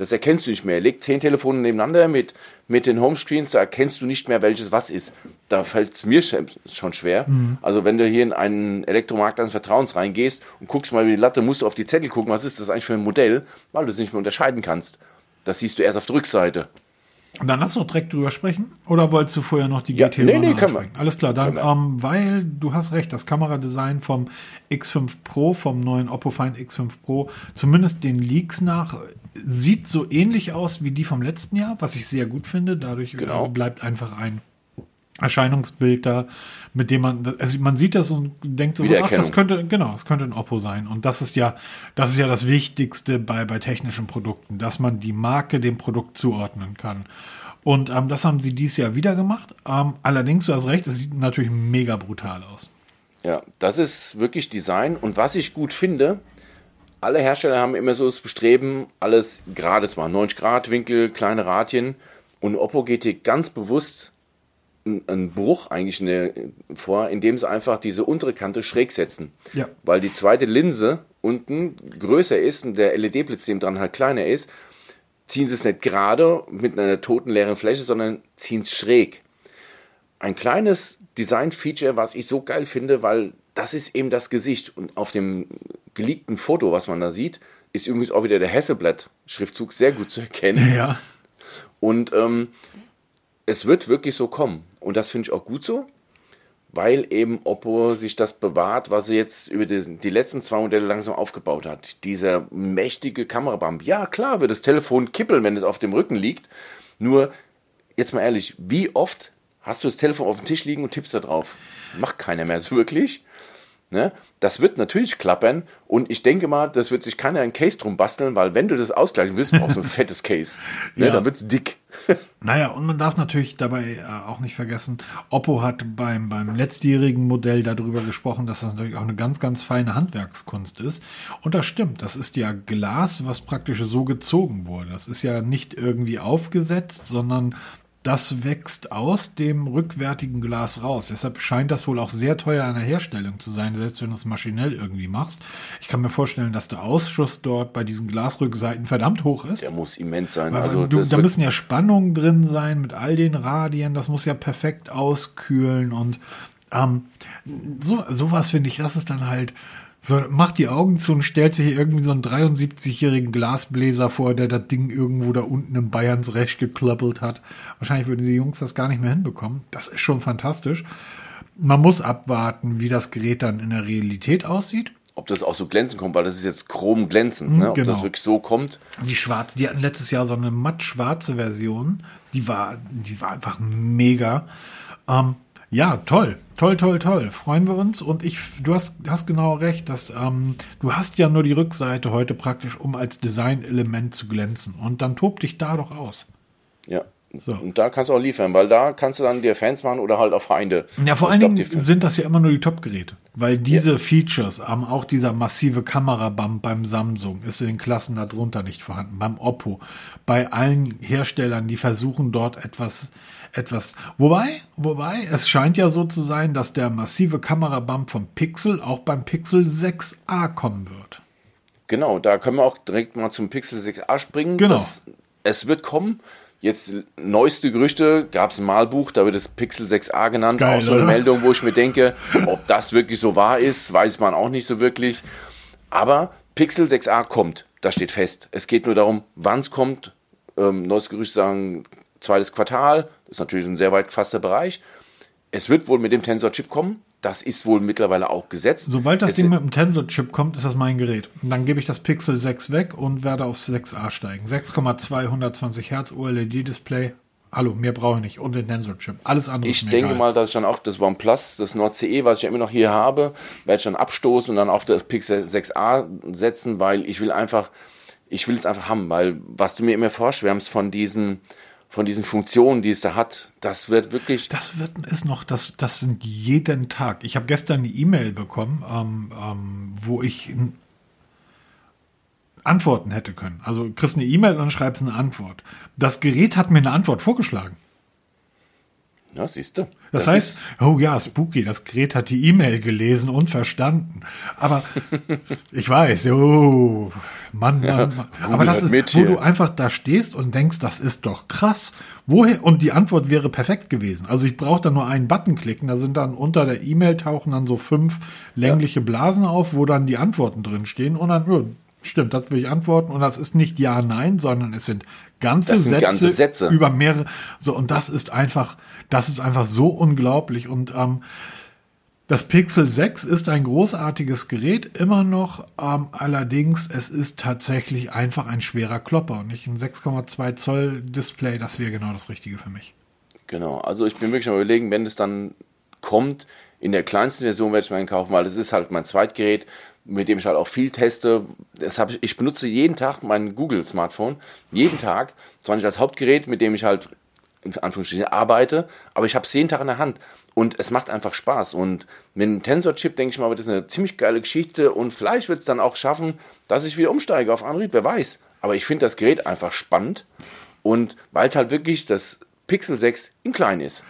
Das erkennst du nicht mehr. Leg zehn Telefone nebeneinander mit, mit den Homescreens, da erkennst du nicht mehr, welches was ist. Da fällt es mir schon schwer. Mhm. Also wenn du hier in einen Elektromarkt deines Vertrauens reingehst und guckst mal über die Latte, musst du auf die Zettel gucken, was ist das eigentlich für ein Modell, weil du es nicht mehr unterscheiden kannst. Das siehst du erst auf der Rückseite. Und dann lass doch direkt drüber sprechen. Oder wolltest du vorher noch die ja, GT nee, nee, ansprechen? Alles klar, dann, ähm, weil du hast recht, das Kameradesign vom X5 Pro, vom neuen Oppo Find X5 Pro, zumindest den Leaks nach, sieht so ähnlich aus wie die vom letzten Jahr, was ich sehr gut finde. Dadurch äh, genau. bleibt einfach ein Erscheinungsbild da, mit dem man, also man sieht das und denkt so, ach, das könnte, genau, das könnte ein Oppo sein. Und das ist ja, das ist ja das Wichtigste bei, bei technischen Produkten, dass man die Marke dem Produkt zuordnen kann. Und ähm, das haben sie dieses Jahr wieder gemacht. Ähm, allerdings, du hast recht, es sieht natürlich mega brutal aus. Ja, das ist wirklich Design. Und was ich gut finde, alle Hersteller haben immer so das Bestreben, alles gerade zu machen. 90 Grad Winkel, kleine Radien. Und Oppo geht hier ganz bewusst einen Bruch eigentlich in der, vor, indem sie einfach diese untere Kante schräg setzen. Ja. Weil die zweite Linse unten größer ist und der LED-Blitz dem dran halt kleiner ist, ziehen sie es nicht gerade mit einer toten leeren Fläche, sondern ziehen es schräg. Ein kleines Design-Feature, was ich so geil finde, weil das ist eben das Gesicht. Und auf dem geleakten Foto, was man da sieht, ist übrigens auch wieder der Hesseblatt-Schriftzug sehr gut zu erkennen. Ja. Und ähm, es wird wirklich so kommen. Und das finde ich auch gut so, weil eben Oppo sich das bewahrt, was sie jetzt über die, die letzten zwei Modelle langsam aufgebaut hat. Dieser mächtige Kamerabump. Ja, klar wird das Telefon kippeln, wenn es auf dem Rücken liegt. Nur, jetzt mal ehrlich, wie oft hast du das Telefon auf dem Tisch liegen und tippst da drauf? Macht keiner mehr so wirklich. Ne? Das wird natürlich klappern und ich denke mal, das wird sich keiner ein Case drum basteln, weil wenn du das ausgleichen willst, brauchst du ein fettes Case. Ne? Ja. Dann wird's dick. naja, und man darf natürlich dabei äh, auch nicht vergessen, Oppo hat beim, beim letztjährigen Modell darüber gesprochen, dass das natürlich auch eine ganz, ganz feine Handwerkskunst ist. Und das stimmt, das ist ja Glas, was praktisch so gezogen wurde. Das ist ja nicht irgendwie aufgesetzt, sondern das wächst aus dem rückwärtigen Glas raus. Deshalb scheint das wohl auch sehr teuer an der Herstellung zu sein, selbst wenn du es maschinell irgendwie machst. Ich kann mir vorstellen, dass der Ausschuss dort bei diesen Glasrückseiten verdammt hoch ist. Der muss immens sein. also, du, da müssen ja Spannungen drin sein mit all den Radien. Das muss ja perfekt auskühlen und ähm, so sowas finde ich, das ist dann halt so, macht die Augen zu und stellt sich irgendwie so einen 73-jährigen Glasbläser vor, der das Ding irgendwo da unten im Bayerns Recht geklöppelt hat. Wahrscheinlich würden die Jungs das gar nicht mehr hinbekommen. Das ist schon fantastisch. Man muss abwarten, wie das Gerät dann in der Realität aussieht. Ob das auch so glänzen kommt, weil das ist jetzt chrom glänzend, ne? Ob genau. das wirklich so kommt. Die schwarze, die hatten letztes Jahr so eine matt schwarze Version. Die war, die war einfach mega. Ähm, ja, toll, toll, toll, toll. Freuen wir uns. Und ich, du hast, hast genau recht, dass ähm, du hast ja nur die Rückseite heute praktisch, um als Designelement zu glänzen. Und dann tob dich da doch aus. Ja. So. Und da kannst du auch liefern, weil da kannst du dann dir Fans machen oder halt auch Feinde. Ja, vor allen Dingen sind das ja immer nur die Top-Geräte. Weil diese ja. Features, auch dieser massive Kamerabump beim Samsung, ist in den Klassen darunter nicht vorhanden. Beim Oppo, bei allen Herstellern, die versuchen dort etwas etwas. Wobei, wobei, es scheint ja so zu sein, dass der massive Kamerabump vom Pixel auch beim Pixel 6a kommen wird. Genau, da können wir auch direkt mal zum Pixel 6a springen. Genau. Das, es wird kommen. Jetzt neueste Gerüchte gab es ein Malbuch, da wird es Pixel 6a genannt. Geil, auch so eine oder? Meldung, wo ich mir denke, ob das wirklich so wahr ist, weiß man auch nicht so wirklich. Aber Pixel 6a kommt, das steht fest. Es geht nur darum, wann es kommt. Ähm, neues Gerücht sagen zweites Quartal, das ist natürlich ein sehr weit gefasster Bereich. Es wird wohl mit dem Tensor-Chip kommen. Das ist wohl mittlerweile auch gesetzt. Sobald das es Ding mit dem Tensor-Chip kommt, ist das mein Gerät. Und dann gebe ich das Pixel 6 weg und werde auf 6a steigen. 6,2 120 Hertz OLED-Display. Hallo, mehr brauche ich nicht. Und den Tensor-Chip. Alles andere Ich denke egal. mal, dass ich dann auch das OnePlus, das Nord CE, was ich ja immer noch hier habe, werde ich dann abstoßen und dann auf das Pixel 6a setzen, weil ich will einfach, ich will es einfach haben, weil was du mir immer vorschwärmst von diesen von diesen Funktionen, die es da hat, das wird wirklich. Das wird ist noch, das, das sind jeden Tag. Ich habe gestern eine E-Mail bekommen, ähm, ähm, wo ich Antworten hätte können. Also kriegst eine E-Mail und schreibst eine Antwort. Das Gerät hat mir eine Antwort vorgeschlagen. Ja, siehst du. Das, das heißt, oh ja, spooky, das Gerät hat die E-Mail gelesen und verstanden. Aber ich weiß, oh, Mann, Mann, Mann. Aber das ist, wo hier. du einfach da stehst und denkst, das ist doch krass. Woher? Und die Antwort wäre perfekt gewesen. Also ich brauche da nur einen Button klicken, da sind dann unter der E-Mail tauchen dann so fünf längliche ja. Blasen auf, wo dann die Antworten drin stehen und dann, ja, stimmt, das will ich antworten. Und das ist nicht Ja, Nein, sondern es sind ganze, Sätze, ganze Sätze über mehrere. So, und das ist einfach, das ist einfach so unglaublich. Und ähm, das Pixel 6 ist ein großartiges Gerät, immer noch. Ähm, allerdings, es ist tatsächlich einfach ein schwerer Klopper und nicht ein 6,2 Zoll Display. Das wäre genau das Richtige für mich. Genau, also ich bin wirklich mal überlegen, wenn es dann kommt, in der kleinsten Version werde ich mir kaufen, weil das ist halt mein Zweitgerät, mit dem ich halt auch viel teste. Das ich, ich benutze jeden Tag mein Google-Smartphone, jeden Tag, zwar nicht als Hauptgerät, mit dem ich halt in Anführungsstrichen arbeite, aber ich habe es jeden Tag in der Hand und es macht einfach Spaß. Und mit dem Tensor-Chip, denke ich mal, wird das eine ziemlich geile Geschichte und vielleicht wird es dann auch schaffen, dass ich wieder umsteige auf Android, wer weiß. Aber ich finde das Gerät einfach spannend und weil es halt wirklich das Pixel 6 in klein ist.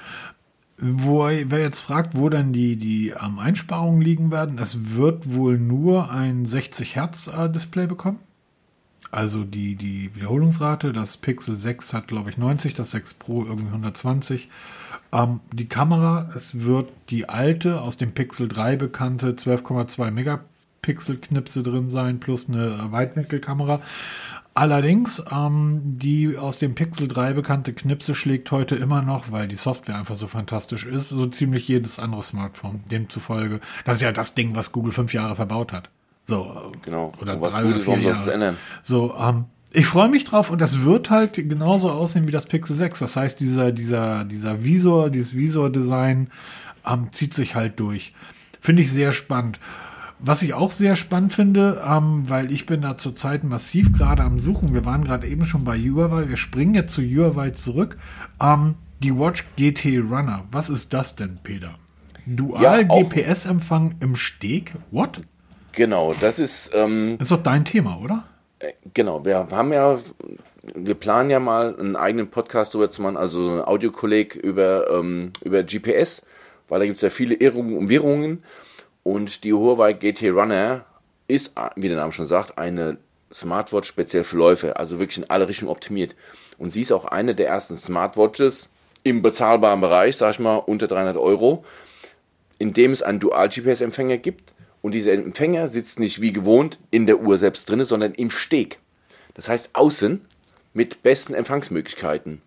Wo, wer jetzt fragt, wo dann die, die ähm, Einsparungen liegen werden, es wird wohl nur ein 60 Hertz äh, Display bekommen. Also die, die Wiederholungsrate, das Pixel 6 hat, glaube ich, 90, das 6 Pro irgendwie 120. Ähm, die Kamera, es wird die alte, aus dem Pixel 3 bekannte 12,2 Megapixel Knipse drin sein, plus eine Weitwinkelkamera. Allerdings, ähm, die aus dem Pixel 3 bekannte Knipse schlägt heute immer noch, weil die Software einfach so fantastisch ist, so ziemlich jedes andere Smartphone. Demzufolge, das ist ja das Ding, was Google fünf Jahre verbaut hat. So, genau. Oder und was drei oder vier Jahre. So, ähm, ich freue mich drauf und das wird halt genauso aussehen wie das Pixel 6. Das heißt, dieser, dieser, dieser Visor, dieses Visor-Design ähm, zieht sich halt durch. Finde ich sehr spannend. Was ich auch sehr spannend finde, ähm, weil ich bin da zurzeit massiv gerade am Suchen. Wir waren gerade eben schon bei Huawei. Wir springen jetzt zu Huawei zurück. Ähm, die Watch GT Runner. Was ist das denn, Peter? Dual ja, GPS-Empfang im Steg? What? Genau, das ist. Ähm, das ist doch dein Thema, oder? Äh, genau, wir haben ja, wir planen ja mal einen eigenen Podcast darüber zu machen, also ein Audiokolleg über, ähm, über GPS, weil da gibt es ja viele Irrungen und Wirrungen. Und die Huawei GT Runner ist, wie der Name schon sagt, eine Smartwatch speziell für Läufe, also wirklich in alle Richtungen optimiert. Und sie ist auch eine der ersten Smartwatches im bezahlbaren Bereich, sag ich mal, unter 300 Euro, in dem es einen Dual-GPS-Empfänger gibt. Und dieser Empfänger sitzt nicht wie gewohnt in der Uhr selbst drin, sondern im Steg. Das heißt außen mit besten Empfangsmöglichkeiten.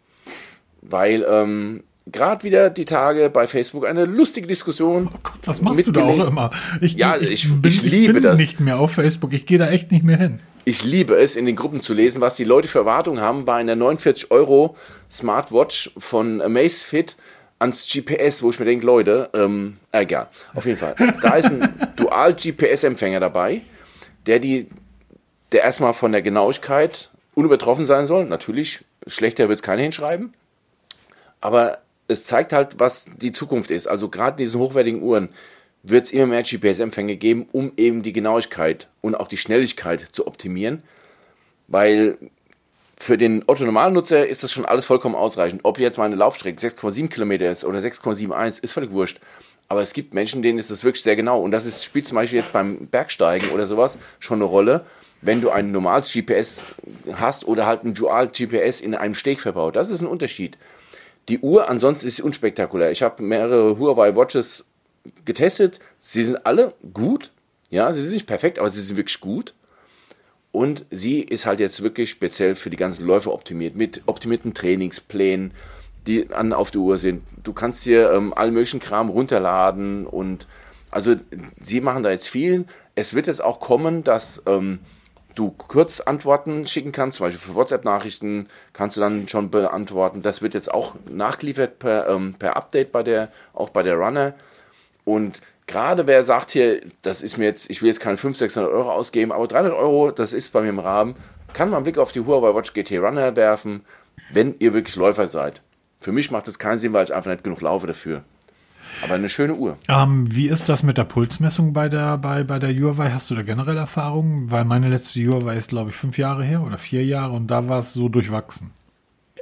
Weil ähm, gerade wieder die Tage bei Facebook eine lustige Diskussion. Oh Gott, was machst du da auch immer? Ich, ja, ich, ich, bin, ich liebe bin das. nicht mehr auf Facebook. Ich gehe da echt nicht mehr hin. Ich liebe es, in den Gruppen zu lesen, was die Leute für Erwartungen haben bei einer 49 Euro Smartwatch von Amazfit, ans GPS, wo ich mir denke, Leute, ähm, egal, auf jeden Fall. Da ist ein Dual-GPS-Empfänger dabei, der die, der erstmal von der Genauigkeit unübertroffen sein soll. Natürlich, schlechter wird es keiner hinschreiben. Aber es zeigt halt, was die Zukunft ist. Also gerade in diesen hochwertigen Uhren wird es immer mehr GPS-Empfänge geben, um eben die Genauigkeit und auch die Schnelligkeit zu optimieren. Weil für den Otto-Normalnutzer ist das schon alles vollkommen ausreichend. Ob jetzt meine Laufstrecke 6,7 Kilometer ist oder 6,71, ist völlig wurscht. Aber es gibt Menschen, denen ist das wirklich sehr genau. Und das ist, spielt zum Beispiel jetzt beim Bergsteigen oder sowas schon eine Rolle, wenn du ein normales GPS hast oder halt ein Dual GPS in einem Steg verbaut. Das ist ein Unterschied. Die Uhr ansonsten ist unspektakulär. Ich habe mehrere Huawei Watches getestet. Sie sind alle gut. Ja, sie sind nicht perfekt, aber sie sind wirklich gut. Und sie ist halt jetzt wirklich speziell für die ganzen Läufe optimiert, mit optimierten Trainingsplänen, die an auf der Uhr sind. Du kannst dir ähm, allen möglichen Kram runterladen und also sie machen da jetzt viel. Es wird jetzt auch kommen, dass ähm, du Kurzantworten schicken kannst, zum Beispiel für WhatsApp-Nachrichten kannst du dann schon beantworten. Das wird jetzt auch nachgeliefert per, ähm, per Update bei der, auch bei der Runner. Und gerade wer sagt hier, das ist mir jetzt, ich will jetzt keine 500, 600 Euro ausgeben, aber 300 Euro, das ist bei mir im Rahmen, kann man einen Blick auf die Huawei Watch GT Runner werfen, wenn ihr wirklich Läufer seid. Für mich macht das keinen Sinn, weil ich einfach nicht genug laufe dafür. Aber eine schöne Uhr. Ähm, wie ist das mit der Pulsmessung bei der, bei, bei der Huawei? Hast du da generell Erfahrungen? Weil meine letzte Huawei ist, glaube ich, fünf Jahre her oder vier Jahre und da war es so durchwachsen.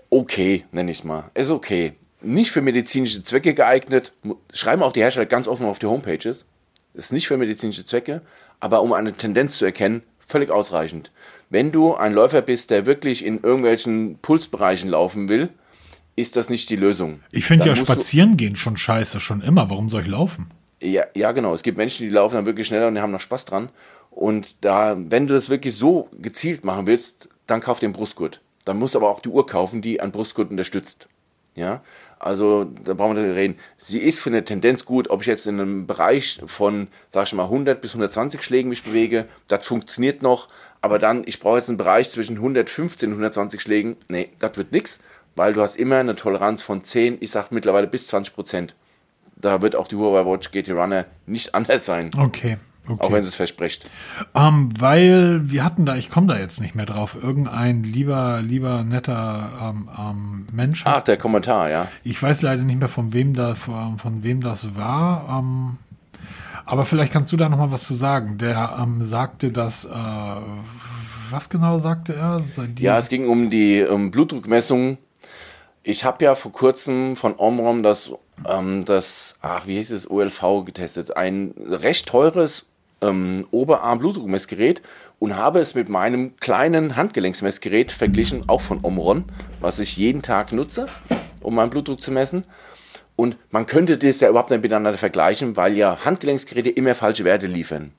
Okay, nenne ich es mal. Ist okay nicht für medizinische Zwecke geeignet. Schreiben auch die Hersteller ganz offen auf die Homepages. Ist nicht für medizinische Zwecke, aber um eine Tendenz zu erkennen, völlig ausreichend. Wenn du ein Läufer bist, der wirklich in irgendwelchen Pulsbereichen laufen will, ist das nicht die Lösung. Ich finde ja spazieren gehen schon scheiße, schon immer. Warum soll ich laufen? Ja, ja, genau. Es gibt Menschen, die laufen dann wirklich schneller und die haben noch Spaß dran. Und da, wenn du das wirklich so gezielt machen willst, dann kauf den Brustgurt. Dann musst du aber auch die Uhr kaufen, die einen Brustgurt unterstützt. Ja, also da brauchen wir nicht reden. Sie ist für eine Tendenz gut, ob ich jetzt in einem Bereich von, sag ich mal, 100 bis 120 Schlägen mich bewege, das funktioniert noch. Aber dann, ich brauche jetzt einen Bereich zwischen 115 und 120 Schlägen. Nee, das wird nichts, weil du hast immer eine Toleranz von 10, ich sag mittlerweile bis 20 Prozent. Da wird auch die Huawei Watch GT Runner nicht anders sein. Okay. Okay. Auch wenn sie es verspricht. Ähm, weil wir hatten da, ich komme da jetzt nicht mehr drauf, irgendein lieber, lieber netter ähm, ähm, Mensch. Ach, der Kommentar, ja. Ich weiß leider nicht mehr von wem da, von, von wem das war. Ähm, aber vielleicht kannst du da noch mal was zu sagen. Der ähm, sagte, dass äh, was genau sagte er? Die ja, es ging um die um Blutdruckmessung. Ich habe ja vor kurzem von Omrom das, ähm, das, ach, wie hieß es, OLV getestet. Ein recht teures ähm, Oberarm-Blutdruckmessgerät und habe es mit meinem kleinen Handgelenksmessgerät verglichen, auch von Omron, was ich jeden Tag nutze, um meinen Blutdruck zu messen. Und man könnte das ja überhaupt nicht miteinander vergleichen, weil ja Handgelenksgeräte immer falsche Werte liefern.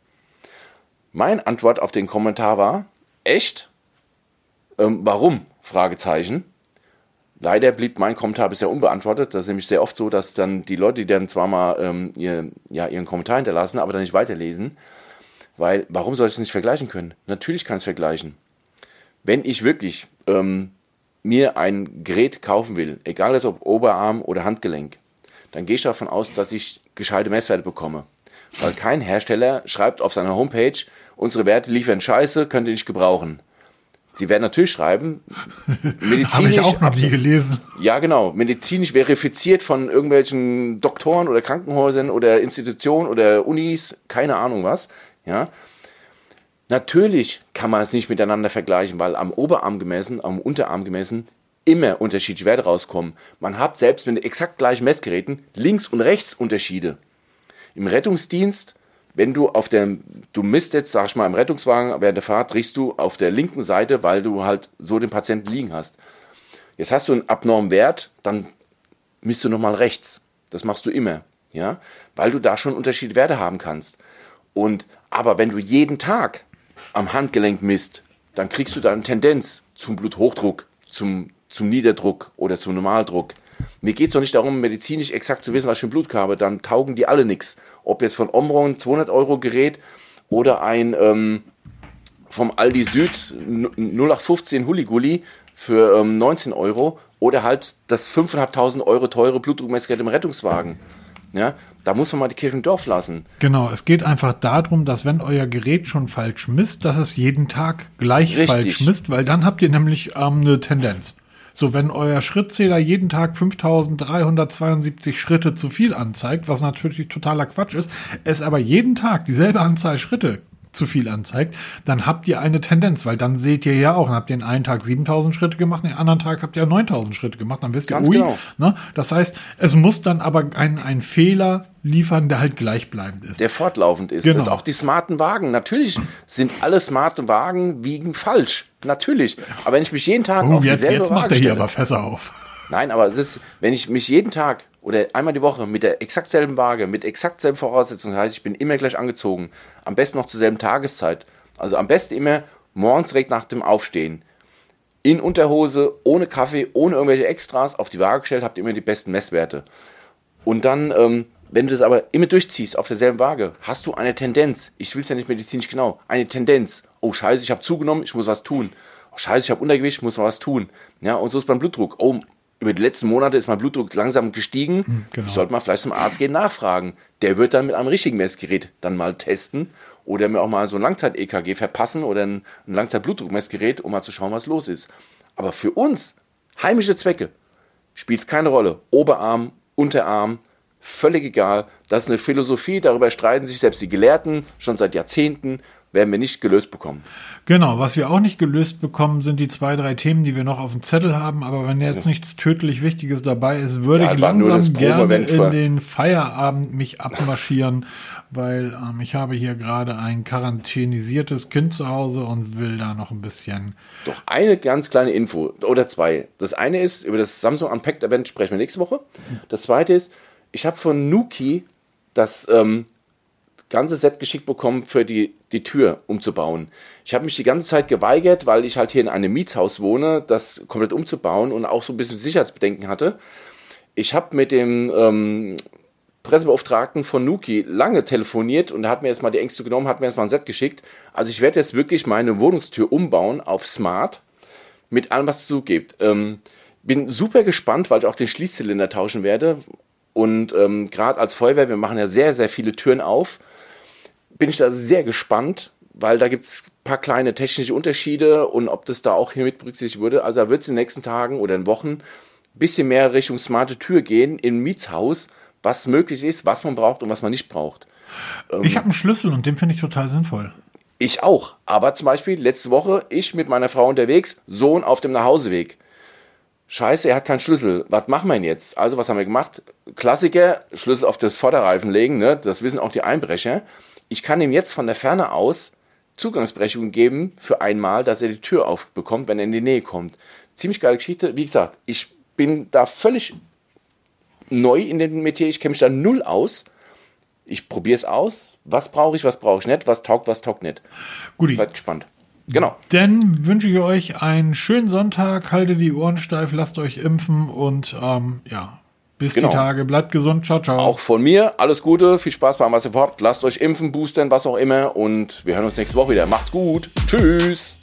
Meine Antwort auf den Kommentar war, echt? Ähm, warum? Fragezeichen. Leider blieb mein Kommentar bisher unbeantwortet. Das ist nämlich sehr oft so, dass dann die Leute, die dann zwar mal ähm, ihr, ja, ihren Kommentar hinterlassen, aber dann nicht weiterlesen. Weil, warum soll ich es nicht vergleichen können? Natürlich kann ich es vergleichen. Wenn ich wirklich ähm, mir ein Gerät kaufen will, egal ob Oberarm oder Handgelenk, dann gehe ich davon aus, dass ich gescheite Messwerte bekomme. Weil kein Hersteller schreibt auf seiner Homepage, unsere Werte liefern Scheiße, könnt ihr nicht gebrauchen. Sie werden natürlich schreiben, medizinisch. Habe ich auch noch nie gelesen. Ja, genau. Medizinisch verifiziert von irgendwelchen Doktoren oder Krankenhäusern oder Institutionen oder Unis, keine Ahnung was. Ja. Natürlich kann man es nicht miteinander vergleichen, weil am Oberarm gemessen, am Unterarm gemessen immer unterschiedliche Werte rauskommen. Man hat selbst mit exakt gleichen Messgeräten links und rechts Unterschiede. Im Rettungsdienst wenn du auf der, du misst jetzt, sag ich mal, im Rettungswagen während der Fahrt, riechst du auf der linken Seite, weil du halt so den Patienten liegen hast. Jetzt hast du einen abnormen Wert, dann misst du nochmal rechts. Das machst du immer, ja, weil du da schon unterschiedliche Werte haben kannst. Und, aber wenn du jeden Tag am Handgelenk misst, dann kriegst du da eine Tendenz zum Bluthochdruck, zum, zum Niederdruck oder zum Normaldruck. Mir geht es doch nicht darum, medizinisch exakt zu wissen, was ich für ein Blut habe. Dann taugen die alle nichts. Ob jetzt von Omron 200 Euro Gerät oder ein ähm, vom Aldi Süd 0815 Huligulli für ähm, 19 Euro. Oder halt das 5.500 Euro teure Blutdruckmessgerät im Rettungswagen. Ja, da muss man mal die Kirche im Dorf lassen. Genau, es geht einfach darum, dass wenn euer Gerät schon falsch misst, dass es jeden Tag gleich Richtig. falsch misst, weil dann habt ihr nämlich ähm, eine Tendenz. So, wenn euer Schrittzähler jeden Tag 5372 Schritte zu viel anzeigt, was natürlich totaler Quatsch ist, es aber jeden Tag dieselbe Anzahl Schritte zu viel anzeigt, dann habt ihr eine Tendenz, weil dann seht ihr ja auch, dann habt ihr den einen Tag 7000 Schritte gemacht, den anderen Tag habt ihr 9000 Schritte gemacht, dann wisst ihr, Ganz ui, genau. ne? das heißt, es muss dann aber ein, ein Fehler liefern, der halt gleichbleibend ist. der fortlaufend ist. Genau. Das ist auch die smarten Wagen. Natürlich sind alle smarten Wagen wiegen falsch. Natürlich. Aber wenn ich mich jeden Tag oh, auf jetzt, dieselbe jetzt macht Waage er hier stelle, aber Fässer auf. Nein, aber es ist, wenn ich mich jeden Tag oder einmal die Woche mit der exakt selben Waage, mit exakt selben Voraussetzungen, das heißt, ich bin immer gleich angezogen, am besten noch zur selben Tageszeit. Also am besten immer morgens direkt nach dem Aufstehen. In Unterhose, ohne Kaffee, ohne irgendwelche Extras auf die Waage gestellt, habt ihr immer die besten Messwerte. Und dann, ähm, wenn du das aber immer durchziehst auf derselben Waage, hast du eine Tendenz. Ich will es ja nicht medizinisch genau. Eine Tendenz. Oh Scheiße, ich habe zugenommen, ich muss was tun. Oh Scheiße, ich habe Untergewicht, ich muss mal was tun. Ja, und so ist beim Blutdruck. Oh, über die letzten Monate ist mein Blutdruck langsam gestiegen. genau. Ich sollte mal vielleicht zum Arzt gehen, nachfragen. Der wird dann mit einem richtigen Messgerät dann mal testen oder mir auch mal so ein Langzeit-EKG verpassen oder ein, ein Langzeit-Blutdruckmessgerät, um mal zu schauen, was los ist. Aber für uns, heimische Zwecke, spielt es keine Rolle. Oberarm, Unterarm, völlig egal. Das ist eine Philosophie, darüber streiten sich selbst die Gelehrten schon seit Jahrzehnten, werden wir nicht gelöst bekommen. Genau, was wir auch nicht gelöst bekommen, sind die zwei, drei Themen, die wir noch auf dem Zettel haben. Aber wenn jetzt nichts tödlich Wichtiges dabei ist, würde Ja, ich langsam gerne in den Feierabend mich abmarschieren, weil ähm, ich habe hier gerade ein quarantänisiertes Kind zu Hause und will da noch ein bisschen. Doch eine ganz kleine Info oder zwei. Das eine ist, über das Samsung Unpacked Event sprechen wir nächste Woche. Das zweite ist, ich habe von Nuki das ähm, ganze Set geschickt bekommen für die, die Tür umzubauen. Ich habe mich die ganze Zeit geweigert, weil ich halt hier in einem Mietshaus wohne, das komplett umzubauen und auch so ein bisschen Sicherheitsbedenken hatte. Ich habe mit dem ähm, Pressebeauftragten von Nuki lange telefoniert und er hat mir jetzt mal die Ängste genommen, hat mir jetzt mal ein Set geschickt. Also ich werde jetzt wirklich meine Wohnungstür umbauen auf Smart mit allem, was es so gibt. Ähm, bin super gespannt, weil ich auch den Schließzylinder tauschen werde. Und ähm, gerade als Feuerwehr, wir machen ja sehr, sehr viele Türen auf, bin ich da sehr gespannt, weil da gibt es ein paar kleine technische Unterschiede und ob das da auch hier mit berücksichtigt wurde. Also da wird es in den nächsten Tagen oder in Wochen ein bisschen mehr Richtung smarte Tür gehen im Mietshaus, was möglich ist, was man braucht und was man nicht braucht. ich habe einen Schlüssel und den finde ich total sinnvoll. Ich auch. Aber zum Beispiel letzte Woche, ich mit meiner Frau unterwegs, Sohn auf dem Nachhauseweg. Scheiße, er hat keinen Schlüssel. Was machen wir denn jetzt? Also, was haben wir gemacht? Klassiker, Schlüssel auf das Vorderreifen legen, ne? Das wissen auch die Einbrecher. Ich kann ihm jetzt von der Ferne aus Zugangsberechtigung geben für einmal, dass er die Tür aufbekommt, wenn er in die Nähe kommt. Ziemlich geile Geschichte. Wie gesagt, ich bin da völlig neu in dem Metier. Ich kenne mich da null aus. Ich probiere es aus. Was brauche ich, was brauche ich nicht, was taugt, was taugt nicht. Guti. Seid gespannt. Genau. Dann wünsche ich euch einen schönen Sonntag, haltet die Ohren steif, lasst euch impfen und ähm, ja, bis Genau. die Tage. Bleibt gesund. Ciao, ciao. Auch von mir alles Gute, viel Spaß beim was ihr vorhabt. Lasst euch impfen, boostern, was auch immer. Und wir hören uns nächste Woche wieder. Macht's gut. Tschüss.